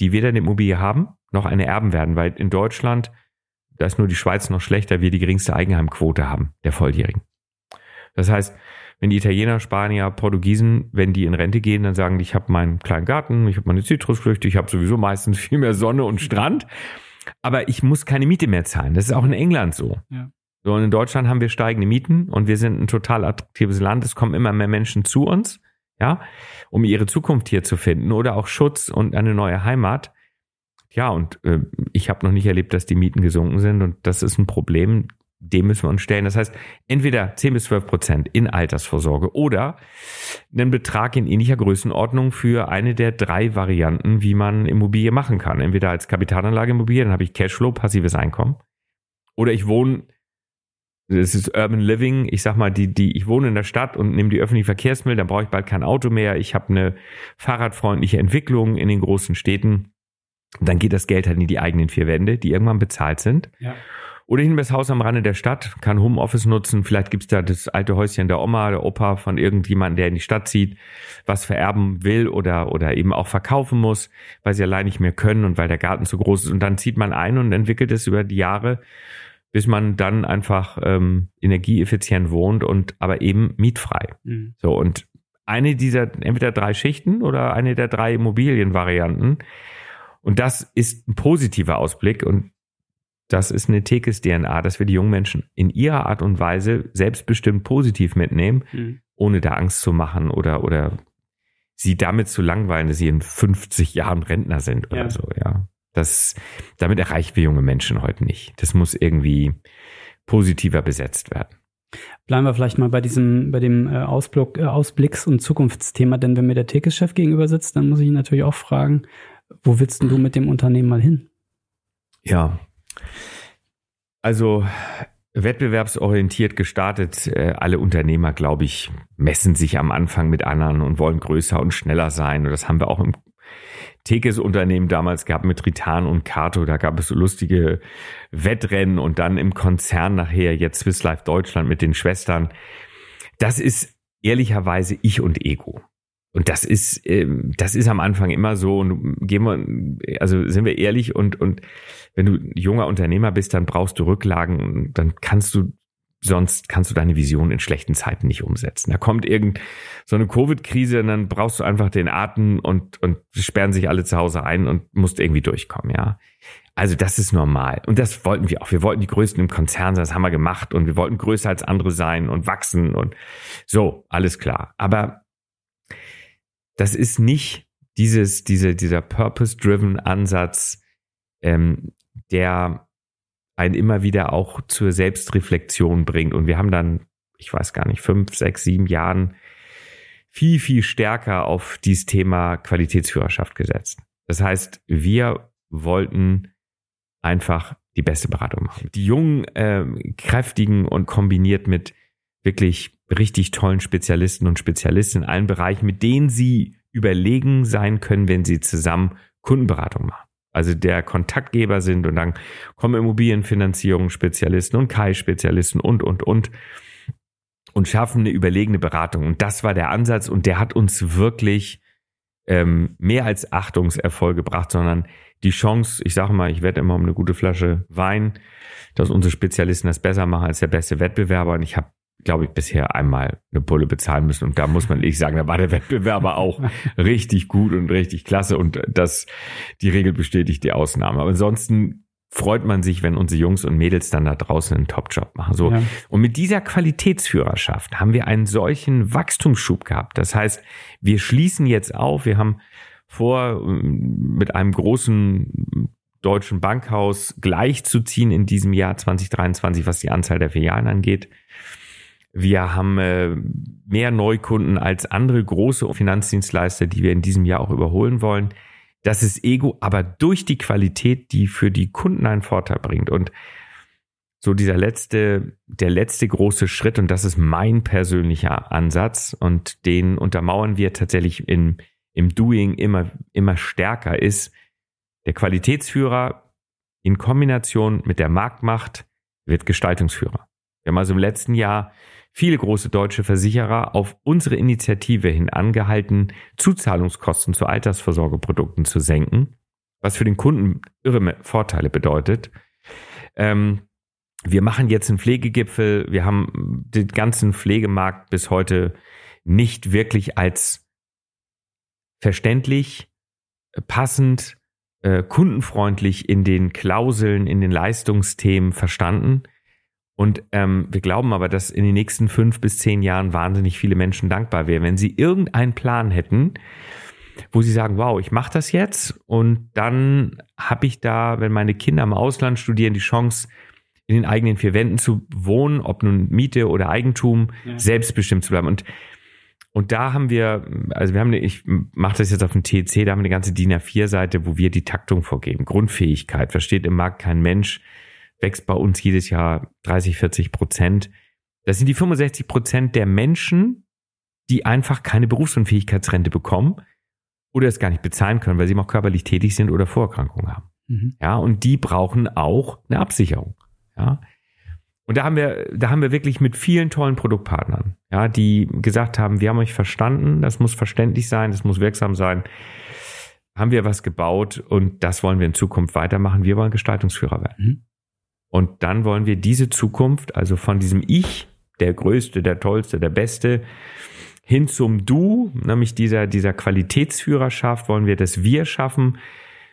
die weder eine Immobilie haben, noch eine erben werden, weil in Deutschland, da ist nur die Schweiz noch schlechter, wir die geringste Eigenheimquote haben, der Volljährigen. Das heißt, wenn die Italiener, Spanier, Portugiesen, wenn die in Rente gehen, dann sagen die, ich habe meinen kleinen Garten, ich habe meine Zitrusfrüchte, ich habe sowieso meistens [laughs] viel mehr Sonne und Strand, aber ich muss keine Miete mehr zahlen. Das ist auch in England so. Ja. So, und in Deutschland haben wir steigende Mieten und wir sind ein total attraktives Land. Es kommen immer mehr Menschen zu uns, ja, um ihre Zukunft hier zu finden oder auch Schutz und eine neue Heimat. Ja, und äh, ich habe noch nicht erlebt, dass die Mieten gesunken sind und das ist ein Problem dem müssen wir uns stellen. Das heißt, entweder 10 bis 12 Prozent in Altersvorsorge oder einen Betrag in ähnlicher Größenordnung für eine der drei Varianten, wie man Immobilie machen kann. Entweder als Kapitalanlage Immobilie, dann habe ich Cashflow, passives Einkommen. Oder ich wohne, das ist Urban Living, ich sag mal, die, die, ich wohne in der Stadt und nehme die öffentlichen Verkehrsmittel, dann brauche ich bald kein Auto mehr. Ich habe eine fahrradfreundliche Entwicklung in den großen Städten. Dann geht das Geld halt in die eigenen vier Wände, die irgendwann bezahlt sind. Ja. Oder nehme das Haus am Rande der Stadt, kann Homeoffice nutzen. Vielleicht gibt's da das alte Häuschen der Oma, der Opa von irgendjemandem, der in die Stadt zieht, was vererben will oder, oder eben auch verkaufen muss, weil sie allein nicht mehr können und weil der Garten zu groß ist. Und dann zieht man ein und entwickelt es über die Jahre, bis man dann einfach ähm, energieeffizient wohnt und aber eben mietfrei. Mhm. So, und eine dieser entweder drei Schichten oder eine der drei Immobilienvarianten. Und das ist ein positiver Ausblick. Und das ist eine Tekes-DNA, dass wir die jungen Menschen in ihrer Art und Weise selbstbestimmt positiv mitnehmen, mhm. ohne da Angst zu machen oder, oder sie damit zu langweilen, dass sie in 50 Jahren Rentner sind oder ja. so, ja. Das, damit erreichen wir junge Menschen heute nicht. Das muss irgendwie positiver besetzt werden. Bleiben wir vielleicht mal bei diesem, bei dem äh, Ausblick, äh, Ausblicks- und Zukunftsthema, denn wenn mir der Tekes-Chef gegenüber sitzt, dann muss ich ihn natürlich auch fragen, wo willst du mit dem Unternehmen mal hin? Ja, also wettbewerbsorientiert gestartet. Äh, alle Unternehmer, glaube ich, messen sich am Anfang mit anderen und wollen größer und schneller sein. Und das haben wir auch im Tekes-Unternehmen damals gehabt mit Tritan und Kato. Da gab es so lustige Wettrennen und dann im Konzern nachher jetzt Swiss Life Deutschland mit den Schwestern. Das ist ehrlicherweise ich und Ego. Und das ist, ähm, das ist am Anfang immer so. Und gehen wir, also sind wir ehrlich und, und wenn du junger Unternehmer bist, dann brauchst du Rücklagen, dann kannst du sonst kannst du deine Vision in schlechten Zeiten nicht umsetzen. Da kommt irgend so eine Covid-Krise und dann brauchst du einfach den Atem und, und sperren sich alle zu Hause ein und musst irgendwie durchkommen, ja. Also das ist normal. Und das wollten wir auch. Wir wollten die Größten im Konzern sein, das haben wir gemacht und wir wollten größer als andere sein und wachsen und so, alles klar. Aber das ist nicht dieses, diese, dieser purpose-driven Ansatz, ähm, der einen immer wieder auch zur Selbstreflexion bringt. Und wir haben dann, ich weiß gar nicht, fünf, sechs, sieben Jahren viel, viel stärker auf dieses Thema Qualitätsführerschaft gesetzt. Das heißt, wir wollten einfach die beste Beratung machen. Die jungen, äh, kräftigen und kombiniert mit wirklich richtig tollen Spezialisten und Spezialisten in allen Bereichen, mit denen sie überlegen sein können, wenn sie zusammen Kundenberatung machen. Also der Kontaktgeber sind und dann kommen Immobilienfinanzierungsspezialisten und Kai-Spezialisten und, und, und und schaffen eine überlegene Beratung. Und das war der Ansatz und der hat uns wirklich ähm, mehr als Achtungserfolg gebracht, sondern die Chance, ich sage mal, ich werde immer um eine gute Flasche Wein, dass unsere Spezialisten das besser machen als der beste Wettbewerber. Und ich habe glaube ich, bisher einmal eine Pulle bezahlen müssen. Und da muss man ehrlich sagen, da war der Wettbewerber auch [laughs] richtig gut und richtig klasse. Und das, die Regel bestätigt die Ausnahme. Aber ansonsten freut man sich, wenn unsere Jungs und Mädels dann da draußen einen Top-Job machen. So. Ja. Und mit dieser Qualitätsführerschaft haben wir einen solchen Wachstumsschub gehabt. Das heißt, wir schließen jetzt auf. Wir haben vor, mit einem großen deutschen Bankhaus gleichzuziehen in diesem Jahr 2023, was die Anzahl der Filialen angeht. Wir haben äh, mehr Neukunden als andere große Finanzdienstleister, die wir in diesem Jahr auch überholen wollen. Das ist Ego, aber durch die Qualität, die für die Kunden einen Vorteil bringt. Und so dieser letzte, der letzte große Schritt, und das ist mein persönlicher Ansatz, und den untermauern wir tatsächlich in, im Doing immer, immer stärker, ist der Qualitätsführer in Kombination mit der Marktmacht wird Gestaltungsführer. Wir haben also im letzten Jahr viele große deutsche Versicherer auf unsere Initiative hin angehalten, Zuzahlungskosten zu Altersvorsorgeprodukten zu senken, was für den Kunden irre Vorteile bedeutet. Ähm, wir machen jetzt einen Pflegegipfel. Wir haben den ganzen Pflegemarkt bis heute nicht wirklich als verständlich, passend, äh, kundenfreundlich in den Klauseln, in den Leistungsthemen verstanden. Und ähm, wir glauben aber, dass in den nächsten fünf bis zehn Jahren wahnsinnig viele Menschen dankbar wären, wenn sie irgendeinen Plan hätten, wo sie sagen, wow, ich mache das jetzt und dann habe ich da, wenn meine Kinder im Ausland studieren, die Chance, in den eigenen vier Wänden zu wohnen, ob nun Miete oder Eigentum, ja. selbstbestimmt zu bleiben. Und, und da haben wir, also wir haben, eine, ich mache das jetzt auf dem TC, da haben wir eine ganze DIN A4-Seite, wo wir die Taktung vorgeben. Grundfähigkeit, versteht im Markt kein Mensch, wächst bei uns jedes Jahr 30, 40 Prozent. Das sind die 65 Prozent der Menschen, die einfach keine Berufsunfähigkeitsrente bekommen oder es gar nicht bezahlen können, weil sie auch körperlich tätig sind oder Vorerkrankungen haben. Mhm. Ja, und die brauchen auch eine Absicherung. Ja. Und da haben wir, da haben wir wirklich mit vielen tollen Produktpartnern, ja, die gesagt haben, wir haben euch verstanden, das muss verständlich sein, das muss wirksam sein. Haben wir was gebaut und das wollen wir in Zukunft weitermachen. Wir wollen Gestaltungsführer werden. Mhm. Und dann wollen wir diese Zukunft, also von diesem Ich, der Größte, der Tollste, der Beste, hin zum Du, nämlich dieser, dieser Qualitätsführerschaft, wollen wir das Wir schaffen,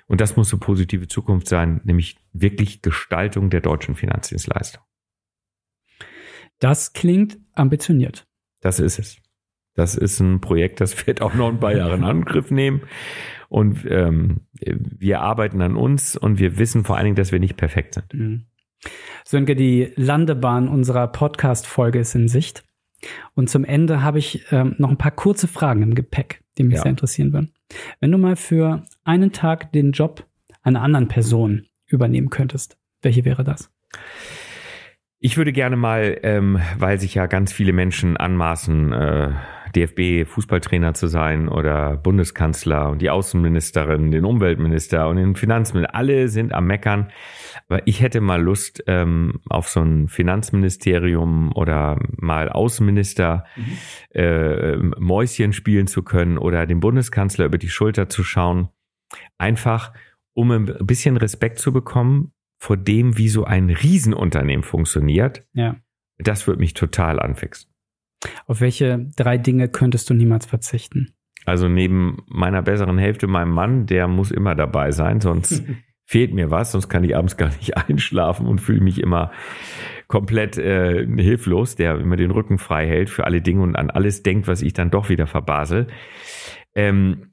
und das muss eine positive Zukunft sein, nämlich wirklich Gestaltung der deutschen Finanzdienstleistung. Das klingt ambitioniert. Das ist es. Das ist ein Projekt, das wird auch noch ein paar Jahre in [laughs] Angriff nehmen. Und ähm, wir arbeiten an uns und wir wissen vor allen Dingen, dass wir nicht perfekt sind. Mhm. Sönke, die Landebahn unserer Podcast-Folge ist in Sicht. Und zum Ende habe ich ähm, noch ein paar kurze Fragen im Gepäck, die mich ja. sehr interessieren würden. Wenn du mal für einen Tag den Job einer anderen Person übernehmen könntest, welche wäre das? Ich würde gerne mal, ähm, weil sich ja ganz viele Menschen anmaßen, äh, DFB-Fußballtrainer zu sein oder Bundeskanzler und die Außenministerin, den Umweltminister und den Finanzminister, alle sind am Meckern. Aber ich hätte mal Lust ähm, auf so ein Finanzministerium oder mal Außenminister mhm. äh, Mäuschen spielen zu können oder dem Bundeskanzler über die Schulter zu schauen. Einfach, um ein bisschen Respekt zu bekommen vor dem, wie so ein Riesenunternehmen funktioniert. Ja. Das würde mich total anfixen. Auf welche drei Dinge könntest du niemals verzichten? Also neben meiner besseren Hälfte, meinem Mann, der muss immer dabei sein, sonst [laughs] fehlt mir was, sonst kann ich abends gar nicht [laughs] einschlafen und fühle mich immer komplett äh, hilflos, der immer den Rücken frei hält für alle Dinge und an alles denkt, was ich dann doch wieder verbasel. Ähm,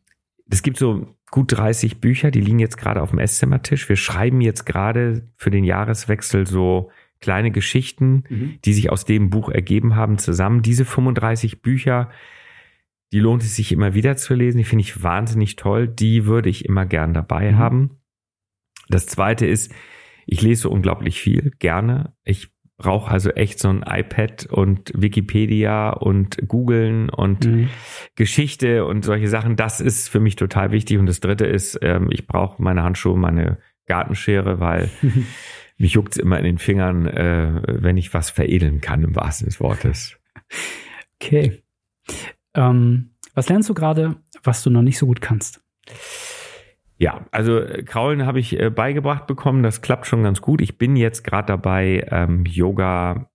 es gibt so gut 30 Bücher, die liegen jetzt gerade auf dem Esszimmertisch. Wir schreiben jetzt gerade für den Jahreswechsel so kleine Geschichten, mhm. die sich aus dem Buch ergeben haben, zusammen. Diese 35 Bücher, die lohnt es sich immer wieder zu lesen. Die finde ich wahnsinnig toll. Die würde ich immer gern dabei mhm. haben. Das zweite ist, ich lese unglaublich viel, gerne. Ich brauche also echt so ein iPad und Wikipedia und googeln und mhm. Geschichte und solche Sachen. Das ist für mich total wichtig. Und das dritte ist, ähm, ich brauche meine Handschuhe, meine Gartenschere, weil [laughs] mich juckt es immer in den Fingern, äh, wenn ich was veredeln kann, im wahrsten des Wortes. Okay. Ähm, was lernst du gerade, was du noch nicht so gut kannst? Ja, also äh, Kraulen habe ich äh, beigebracht bekommen. Das klappt schon ganz gut. Ich bin jetzt gerade dabei, ähm, Yoga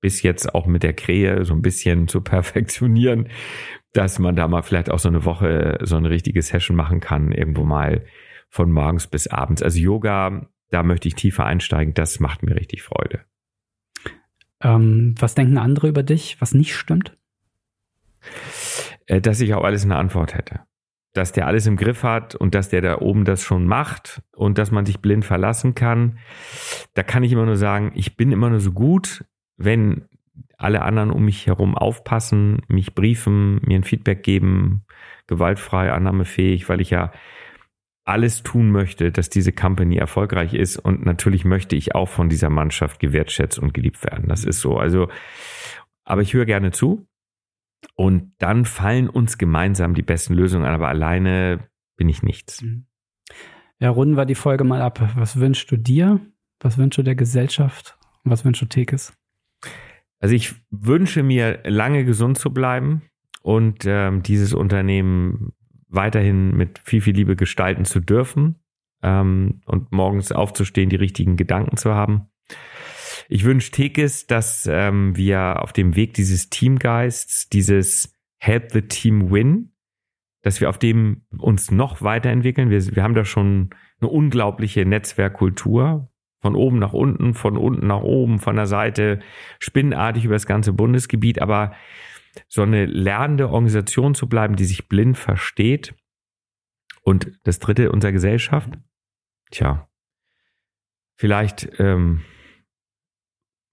bis jetzt auch mit der Krähe so ein bisschen zu perfektionieren, dass man da mal vielleicht auch so eine Woche so eine richtige Session machen kann, irgendwo mal von morgens bis abends. Also Yoga, da möchte ich tiefer einsteigen. Das macht mir richtig Freude. Ähm, was denken andere über dich, was nicht stimmt? Äh, dass ich auch alles eine Antwort hätte dass der alles im Griff hat und dass der da oben das schon macht und dass man sich blind verlassen kann. Da kann ich immer nur sagen, ich bin immer nur so gut, wenn alle anderen um mich herum aufpassen, mich briefen, mir ein Feedback geben, gewaltfrei, annahmefähig, weil ich ja alles tun möchte, dass diese Company erfolgreich ist. Und natürlich möchte ich auch von dieser Mannschaft gewertschätzt und geliebt werden. Das ist so. Also, aber ich höre gerne zu. Und dann fallen uns gemeinsam die besten Lösungen an. Aber alleine bin ich nichts. Mhm. Ja, runden wir die Folge mal ab. Was wünschst du dir? Was wünschst du der Gesellschaft? Und was wünschst du Tekes? Also ich wünsche mir lange gesund zu bleiben und ähm, dieses Unternehmen weiterhin mit viel, viel Liebe gestalten zu dürfen ähm, und morgens aufzustehen, die richtigen Gedanken zu haben. Ich wünsche Tekes, dass ähm, wir auf dem Weg dieses Teamgeists, dieses Help the Team Win, dass wir auf dem uns noch weiterentwickeln. Wir, wir haben da schon eine unglaubliche Netzwerkkultur. Von oben nach unten, von unten nach oben, von der Seite, spinnenartig über das ganze Bundesgebiet. Aber so eine lernende Organisation zu bleiben, die sich blind versteht. Und das dritte, unserer Gesellschaft. Tja, vielleicht ähm,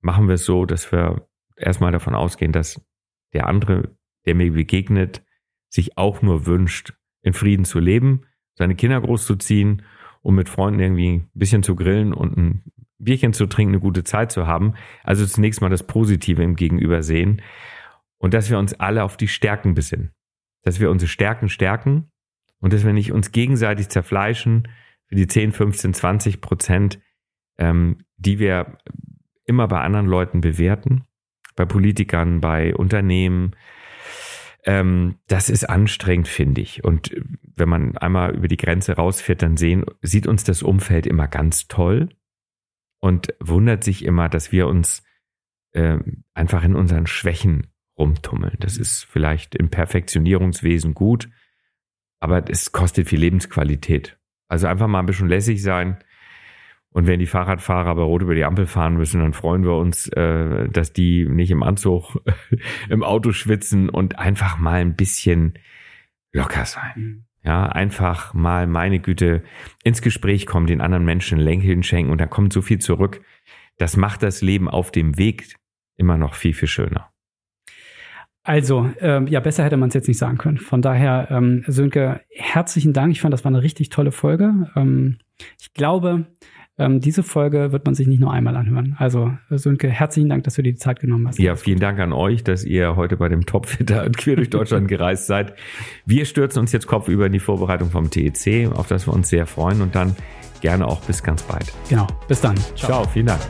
machen wir es so, dass wir erstmal davon ausgehen, dass der andere, der mir begegnet, sich auch nur wünscht, in Frieden zu leben, seine Kinder großzuziehen und mit Freunden irgendwie ein bisschen zu grillen und ein Bierchen zu trinken, eine gute Zeit zu haben. Also zunächst mal das Positive im Gegenüber sehen und dass wir uns alle auf die Stärken besinnen. Dass wir unsere Stärken stärken und dass wir nicht uns gegenseitig zerfleischen für die 10, 15, 20 Prozent, ähm, die wir immer bei anderen Leuten bewerten, bei Politikern, bei Unternehmen. Ähm, das ist anstrengend, finde ich. Und wenn man einmal über die Grenze rausfährt, dann sehen, sieht uns das Umfeld immer ganz toll und wundert sich immer, dass wir uns äh, einfach in unseren Schwächen rumtummeln. Das ist vielleicht im Perfektionierungswesen gut, aber es kostet viel Lebensqualität. Also einfach mal ein bisschen lässig sein. Und wenn die Fahrradfahrer bei Rot über die Ampel fahren müssen, dann freuen wir uns, äh, dass die nicht im Anzug [laughs] im Auto schwitzen und einfach mal ein bisschen locker sein. Mhm. Ja, einfach mal, meine Güte, ins Gespräch kommen, den anderen Menschen Lächeln schenken und da kommt so viel zurück. Das macht das Leben auf dem Weg immer noch viel, viel schöner. Also, ähm, ja, besser hätte man es jetzt nicht sagen können. Von daher, ähm, Sönke, herzlichen Dank. Ich fand, das war eine richtig tolle Folge. Ähm, ich glaube, ähm, diese Folge wird man sich nicht nur einmal anhören. Also, Sönke, herzlichen Dank, dass du dir die Zeit genommen hast. Ja, vielen Dank an euch, dass ihr heute bei dem Topfitter [laughs] quer durch Deutschland gereist seid. Wir stürzen uns jetzt kopfüber in die Vorbereitung vom TEC, auf das wir uns sehr freuen und dann gerne auch bis ganz bald. Genau, bis dann. Ciao, Ciao vielen Dank.